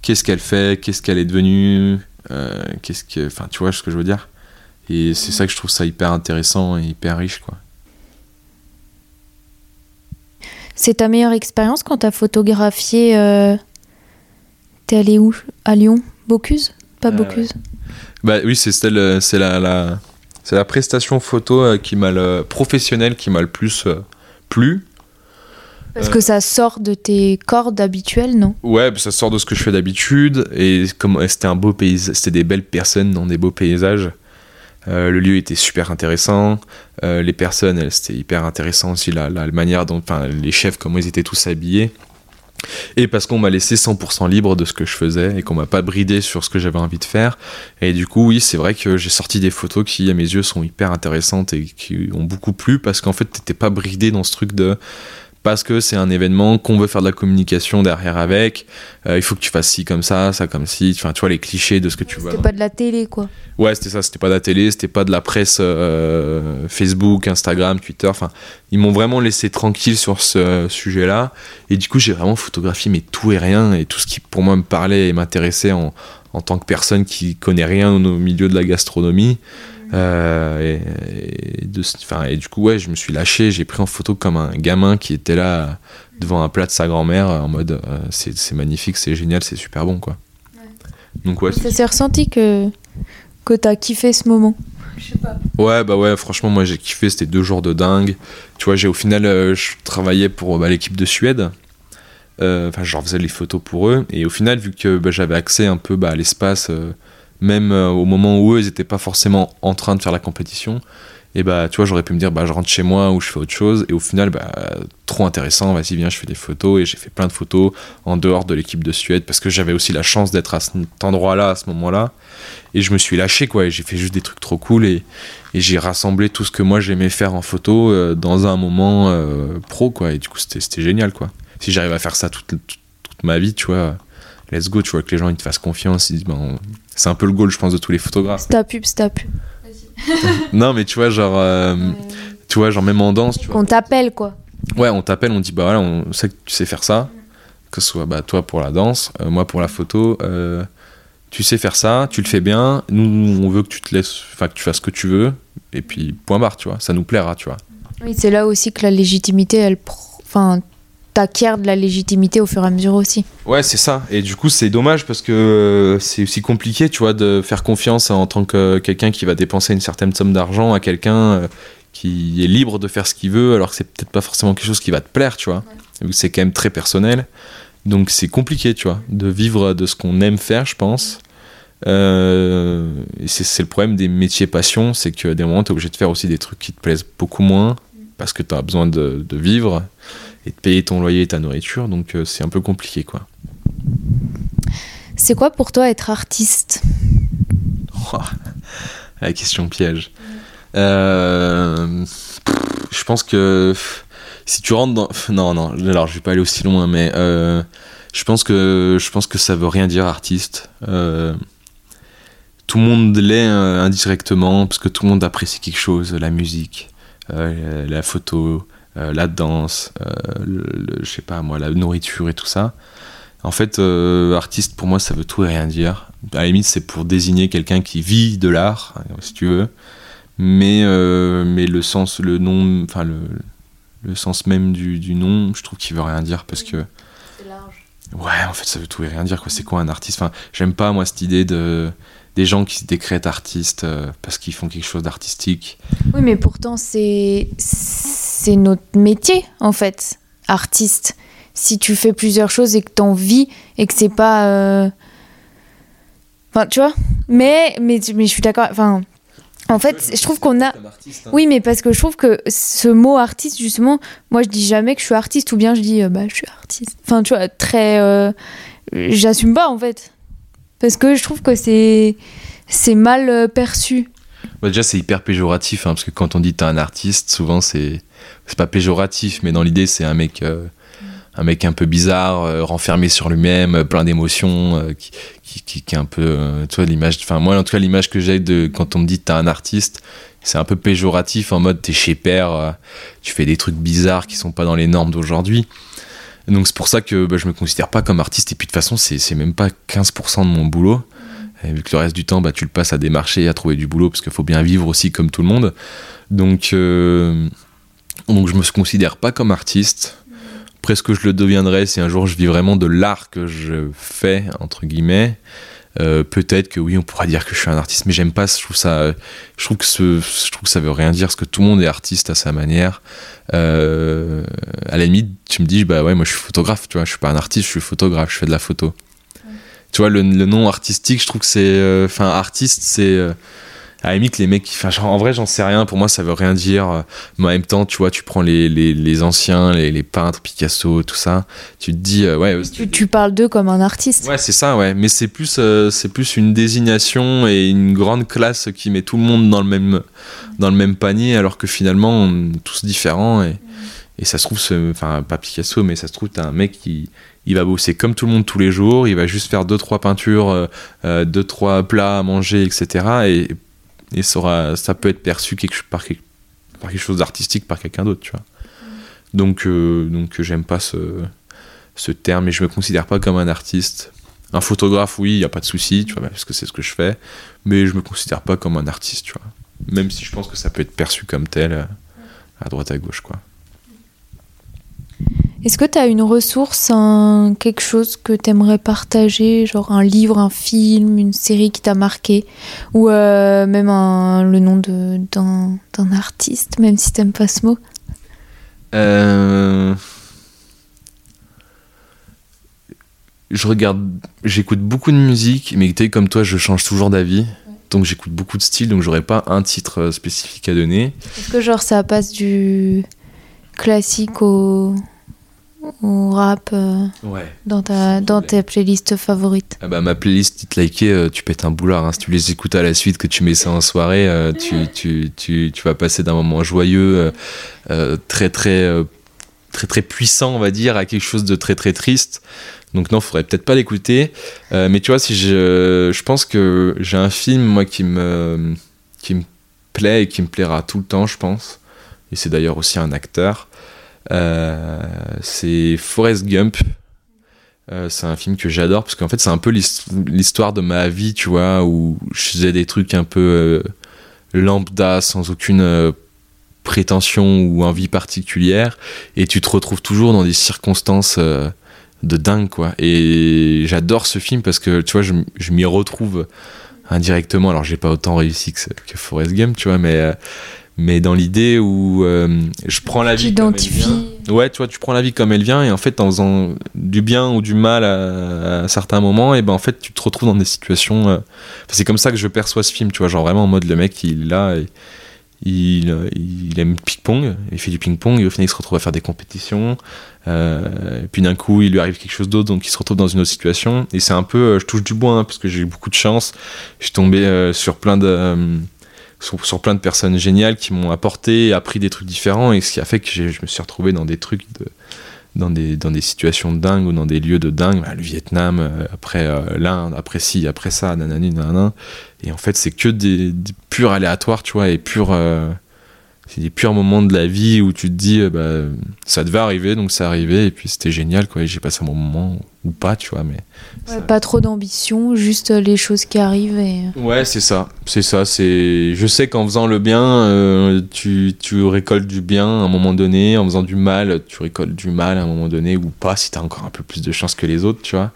Qu'est-ce qu'elle fait? Qu'est-ce qu'elle est devenue? Euh, Qu'est-ce que, enfin, tu vois ce que je veux dire? Et c'est ça que je trouve ça hyper intéressant et hyper riche, quoi. C'est ta meilleure expérience quand t'as photographié euh... T'es allé où? À Lyon? Bocuse? Pas euh, Bocuse. Bah oui, c'est c'est la, la c'est la prestation photo euh, qui m'a le professionnelle qui m'a le plus plu. Parce que ça sort de tes cordes habituelles, non? Ouais, ça sort de ce que je fais d'habitude. Et comme c'était un beau paysage, c'était des belles personnes dans des beaux paysages. Euh, le lieu était super intéressant. Euh, les personnes, c'était hyper intéressant aussi la, la manière dont, enfin, les chefs, comment ils étaient tous habillés. Et parce qu'on m'a laissé 100% libre de ce que je faisais et qu'on m'a pas bridé sur ce que j'avais envie de faire. Et du coup, oui, c'est vrai que j'ai sorti des photos qui, à mes yeux, sont hyper intéressantes et qui ont beaucoup plu parce qu'en fait, t'étais pas bridé dans ce truc de parce que c'est un événement qu'on veut faire de la communication derrière avec. Euh, il faut que tu fasses ci comme ça, ça comme ci. Enfin, tu vois les clichés de ce que tu vois. C'était pas de la télé, quoi. Ouais, c'était ça. C'était pas de la télé, c'était pas de la presse euh, Facebook, Instagram, Twitter. Enfin, ils m'ont vraiment laissé tranquille sur ce sujet-là. Et du coup, j'ai vraiment photographié mais tout et rien et tout ce qui pour moi me parlait et m'intéressait en, en tant que personne qui connaît rien au milieu de la gastronomie. Euh, et, de, et, du coup, ouais, je me suis lâché, j'ai pris en photo comme un gamin qui était là devant un plat de sa grand-mère en mode euh, c'est magnifique, c'est génial, c'est super bon quoi. Donc ouais. Ça s'est ressenti que que t'as kiffé ce moment. Je sais pas. Ouais bah ouais, franchement moi j'ai kiffé, c'était deux jours de dingue. Tu vois, j'ai au final euh, je travaillais pour bah, l'équipe de Suède. Enfin, je faisais les photos pour eux et au final vu que bah, j'avais accès un peu bah, à l'espace même euh, au moment où eux, ils n'étaient pas forcément en train de faire la compétition. Et bah, tu vois, j'aurais pu me dire, bah, je rentre chez moi ou je fais autre chose. Et au final, bah, trop intéressant, vas-y, viens, je fais des photos. Et j'ai fait plein de photos en dehors de l'équipe de Suède parce que j'avais aussi la chance d'être à cet endroit-là, à ce moment-là. Et je me suis lâché, quoi. Et j'ai fait juste des trucs trop cool. Et, j'ai rassemblé tout ce que moi j'aimais faire en photo euh, dans un moment euh, pro, quoi. Et du coup, c'était génial, quoi. Si j'arrive à faire ça toute, toute, ma vie, tu vois, let's go, tu vois, que les gens ils te fassent confiance, ils disent, ben, c'est un peu le goal, je pense, de tous les photographes. C'est ta pub, c'est ta pub. non, mais tu vois, genre, euh, tu vois, genre même en danse, tu vois. On t'appelle, quoi. Ouais, on t'appelle, on dit, bah voilà, on sait que tu sais faire ça, que ce soit bah, toi pour la danse, euh, moi pour la photo. Euh, tu sais faire ça, tu le fais bien. Nous, on veut que tu te laisses, enfin que tu fasses ce que tu veux. Et puis point barre, tu vois. Ça nous plaira, tu vois. Oui, c'est là aussi que la légitimité, elle, enfin, t'acquiers de la légitimité au fur et à mesure aussi. Ouais, c'est ça. Et du coup, c'est dommage parce que euh, c'est aussi compliqué, tu vois, de faire confiance en tant que quelqu'un qui va dépenser une certaine somme d'argent à quelqu'un euh, qui est libre de faire ce qu'il veut, alors que c'est peut-être pas forcément quelque chose qui va te plaire, tu vois. C'est quand même très personnel. Donc c'est compliqué, tu vois, de vivre de ce qu'on aime faire, je pense. Euh, et c'est le problème des métiers passion, c'est que des moments, tu es obligé de faire aussi des trucs qui te plaisent beaucoup moins parce que tu as besoin de, de vivre et de payer ton loyer et ta nourriture, donc euh, c'est un peu compliqué quoi. C'est quoi pour toi être artiste? La question piège. Euh, je pense que si tu rentres dans. Non, non, alors je vais pas aller aussi loin, mais euh, je, pense que, je pense que ça veut rien dire artiste. Euh, tout le monde l'est indirectement, parce que tout le monde apprécie quelque chose, la musique, la photo, euh, la danse, euh, le- le- je sais pas moi, la nourriture et tout ça. En fait, euh, artiste pour moi ça veut tout et rien dire. À la limite, c'est pour désigner quelqu'un qui vit de l'art, si tu veux. Mais, euh, mais le sens, le nom, enfin le, le sens même du, du nom, je trouve qu'il veut rien dire parce que. Ouais, en fait, ça veut tout et rien dire. quoi. C'est quoi un artiste? Enfin, j'aime pas moi cette idée de des gens qui se décrètent artistes parce qu'ils font quelque chose d'artistique. Oui, mais pourtant, c'est c'est notre métier, en fait, artiste. Si tu fais plusieurs choses et que t'en vis et que c'est pas. euh, Enfin, tu vois mais, mais, mais je suis d'accord. Enfin, en fait, je trouve qu'on a. Oui, mais parce que je trouve que ce mot artiste, justement, moi je dis jamais que je suis artiste ou bien je dis euh, bah je suis artiste. Enfin, tu vois, très. euh, J'assume pas en fait. Parce que je trouve que c'est c'est mal perçu. Bah, déjà, c'est hyper péjoratif hein, parce que quand on dit t'es un artiste, souvent c'est c'est pas péjoratif, mais dans l'idée, c'est un mec. euh, un mec un peu bizarre, euh, renfermé sur lui-même, euh, plein d'émotions, qui, qui, qui, est un peu, tu vois, l'image, enfin moi en tout cas l'image que j'ai de quand on me dit t'es un artiste, c'est un peu péjoratif en mode t'es chez père, tu fais des trucs bizarres qui sont pas dans les normes d'aujourd'hui. Donc c'est pour ça que bah, je me considère pas comme artiste et puis de toute façon c'est même pas 15% de mon boulot. Vu que le reste du temps bah, tu le passes à démarcher à trouver du boulot parce qu'il faut bien vivre aussi comme tout le monde. Donc, donc je me considère pas comme artiste. Après, ce que je le deviendrai, si un jour je vis vraiment de l'art que je fais, entre guillemets, euh, peut-être que oui, on pourra dire que je suis un artiste, mais j'aime pas, je trouve ça, je trouve que, ce, je trouve que ça veut rien dire, parce que tout le monde est artiste à sa manière. Euh, à la limite, tu me dis, bah ouais, moi je suis photographe, tu vois, je suis pas un artiste, je suis photographe, je fais de la photo. Tu vois, le, le nom artistique, je trouve que c'est, euh, enfin, artiste, c'est, euh, à la limite, les mecs, enfin, genre, en vrai, j'en sais rien, pour moi, ça veut rien dire. euh, Mais en même temps, tu vois, tu prends les, les, les anciens, les, les peintres, Picasso, tout ça, tu te dis, euh, ouais, Tu, tu parles d'eux comme un artiste. Ouais, c'est ça, ouais. Mais c'est plus, euh, c'est plus une désignation et une grande classe qui met tout le monde dans le même, dans le même panier, alors que finalement, on est tous différents. Et, et ça se trouve, ce- enfin, pas Picasso, mais ça se trouve, t'as un mec qui il va bosser comme tout le monde tous les jours, il va juste faire deux trois peintures, euh, euh, deux trois plats à manger, etc. Et, et ça, peut être perçu par, quelque, chose d'artistique par quelqu'un d'autre, tu vois. Donc, euh, donc j'aime pas ce, ce terme et je me considère pas comme un artiste. Un photographe, oui, il n'y a pas de souci, tu vois, parce que c'est ce que je fais, mais je me considère pas comme un artiste, tu vois. Même si je pense que ça peut être perçu comme tel euh, à droite à gauche, quoi. Est-ce que tu as une ressource, un, quelque chose que tu aimerais partager, genre un livre, un film, une série qui t'a marqué, ou euh, même un- le nom d'un artiste, même si t'aimes pas ce mot? Euh, Je regarde, j'écoute beaucoup de musique, mais tu comme toi, je change toujours d'avis. Donc j'écoute beaucoup de styles, donc j'aurais pas un titre euh, spécifique à donner. Est-ce que genre ça passe du classique au, au rap euh, Ouais. dans, ta, dans tes playlists favorites Ah bah, ma playlist, te likais, euh, tu pètes un boulard. hein. Si tu les écoutes à la suite, que tu mets ça en soirée, euh, tu, tu, tu, tu vas passer d'un moment joyeux, euh, très, très, très, très puissant, on va dire, à quelque chose de très, très triste. Donc, non, faudrait peut-être pas l'écouter. Mais tu vois, si je, je pense que j'ai un film, moi, qui me, qui me plaît et qui me plaira tout le temps, je pense. Et c'est d'ailleurs aussi un acteur. Euh, c'est Forrest Gump. Euh, c'est un film que j'adore parce qu'en fait c'est un peu l'hist- l'histoire de ma vie, tu vois, où je faisais des trucs un peu euh, lambda, sans aucune prétention ou envie particulière, et tu te retrouves toujours dans des circonstances de dingue, quoi. Et j'adore ce film parce que, tu vois, je, m'y retrouve indirectement. Alors j'ai pas autant réussi que, que Forrest Gump, tu vois, mais, mais dans l'idée où euh, je prends la vie comme elle vient. Ouais, tu vois, tu prends la vie comme elle vient et en fait, en faisant du bien ou du mal à, à certains moments, et ben en fait, tu te retrouves dans des situations. euh, c'est comme ça que je perçois ce film, tu vois, genre vraiment en mode le mec, il est là, et il, euh, il aime ping-pong, il fait du ping-pong et au final, il se retrouve à faire des compétitions. Euh, et puis d'un coup, il lui arrive quelque chose d'autre, donc il se retrouve dans une autre situation. Et c'est un peu, je touche du bois hein, parce que j'ai eu beaucoup de chance. Je suis tombé sur plein de sur, plein de personnes géniales qui m'ont apporté, appris des trucs différents, et ce qui a fait que je me suis retrouvé dans des trucs dans des, dans des situations de dingue ou dans des lieux de dingue, Bah, le Vietnam, euh, après euh, l'Inde, après ci, après ça, nanani, nanana. Et en fait, c'est que des, des purs aléatoires, tu vois, et purs. euh, c'est des purs moments de la vie où tu te dis, bah, ça devait arriver, donc ça arrivé, et puis c'était génial, quoi, et j'ai passé un bon moment, ou pas, tu vois, mais. Ouais, pas trop d'ambition, juste euh, les choses qui arrivent et. Ouais, c'est ça, c'est ça, c'est... Je sais qu'en faisant le bien, euh, tu, tu récoltes du bien à un moment donné, en faisant du mal, tu récoltes du mal à un moment donné, ou pas, si t'as encore un peu plus de chance que les autres, tu vois.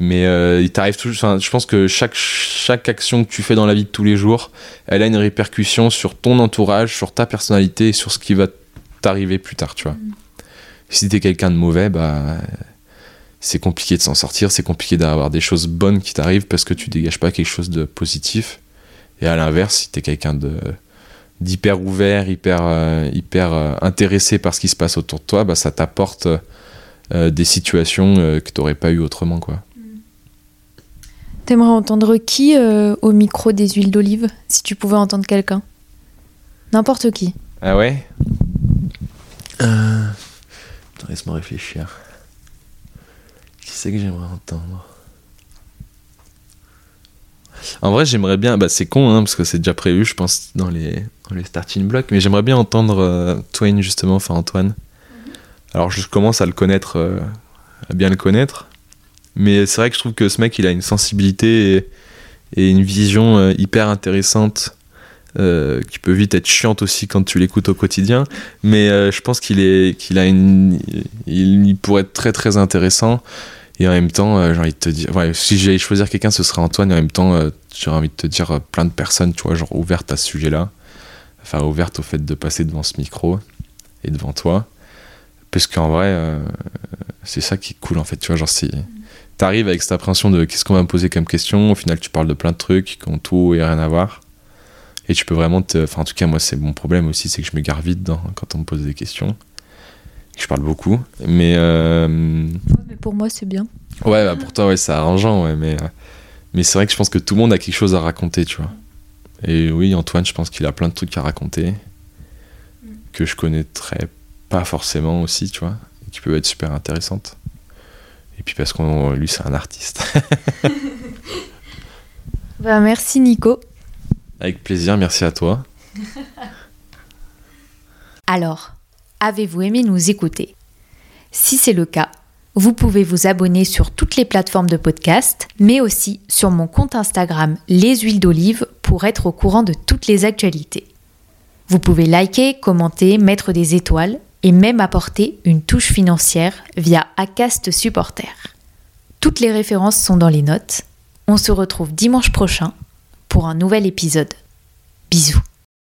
Mais euh, il t'arrive toujours... Enfin, je pense que chaque, chaque action que tu fais dans la vie de tous les jours, elle a une répercussion sur ton entourage, sur ta personnalité, et sur ce qui va t'arriver plus tard, tu vois. Si t'es quelqu'un de mauvais, bah... C'est compliqué de s'en sortir, c'est compliqué d'avoir des choses bonnes qui t'arrivent parce que tu dégages pas quelque chose de positif. Et à l'inverse, si t'es quelqu'un de d'hyper ouvert, hyper euh, hyper euh, intéressé par ce qui se passe autour de toi, bah ça t'apporte euh, des situations euh, que t'aurais pas eu autrement quoi. T'aimerais entendre qui euh, au micro des huiles d'olive si tu pouvais entendre quelqu'un? N'importe qui. Ah ouais? Euh... Laisse-moi réfléchir. Qui c'est que j'aimerais entendre? En vrai, j'aimerais bien. Bah, c'est con, hein, parce que c'est déjà prévu, je pense, dans les, dans les starting blocks. Mais j'aimerais bien entendre euh, Twain, justement, enfin Antoine. Alors, je commence à le connaître, euh, à bien le connaître. Mais c'est vrai que je trouve que ce mec, il a une sensibilité et, et une vision euh, hyper intéressante. euh, qui peut vite être chiante aussi quand tu l'écoutes au quotidien, mais euh, je pense qu'il est, qu'il a une, il, il pourrait être très très intéressant. Et en même temps, euh, j'ai envie de te dire, ouais, si j'allais choisir quelqu'un, ce serait Antoine. Et en même temps, euh, j'ai envie de te dire euh, plein de personnes, tu vois, genre ouvertes à ce sujet-là, enfin ouvertes au fait de passer devant ce micro et devant toi, parce qu'en vrai, c'est ça qui est cool en fait, tu vois, genre si t'arrives avec cette appréhension de qu'est-ce qu'on va me poser comme question, au final tu parles de plein de trucs qui ont tout et rien à voir. Et tu peux vraiment te. Enfin, en tout cas, moi, c'est mon problème aussi, c'est que je me gare vite quand on me pose des questions. Je parle beaucoup. Mais. euh, mais pour moi, c'est bien. Ouais, bah, pour toi, ouais, c'est arrangeant, ouais, mais. euh, Mais c'est vrai que je pense que tout le monde a quelque chose à raconter, tu vois. Et oui, Antoine, je pense qu'il a plein de trucs à raconter. Que je connaîtrais pas forcément aussi, tu vois. et Qui peuvent être super intéressantes. Et puis parce qu'on lui, c'est un artiste. Bah, merci Nico. Avec plaisir, merci à toi. Alors, avez-vous aimé nous écouter? Si c'est le cas, vous pouvez vous abonner sur toutes les plateformes de podcast, mais aussi sur mon compte Instagram Les Huiles d'Olive pour être au courant de toutes les actualités. Vous pouvez liker, commenter, mettre des étoiles et même apporter une touche financière via Acast Supporter. Toutes les références sont dans les notes. On se retrouve dimanche prochain pour un nouvel épisode. Bisous.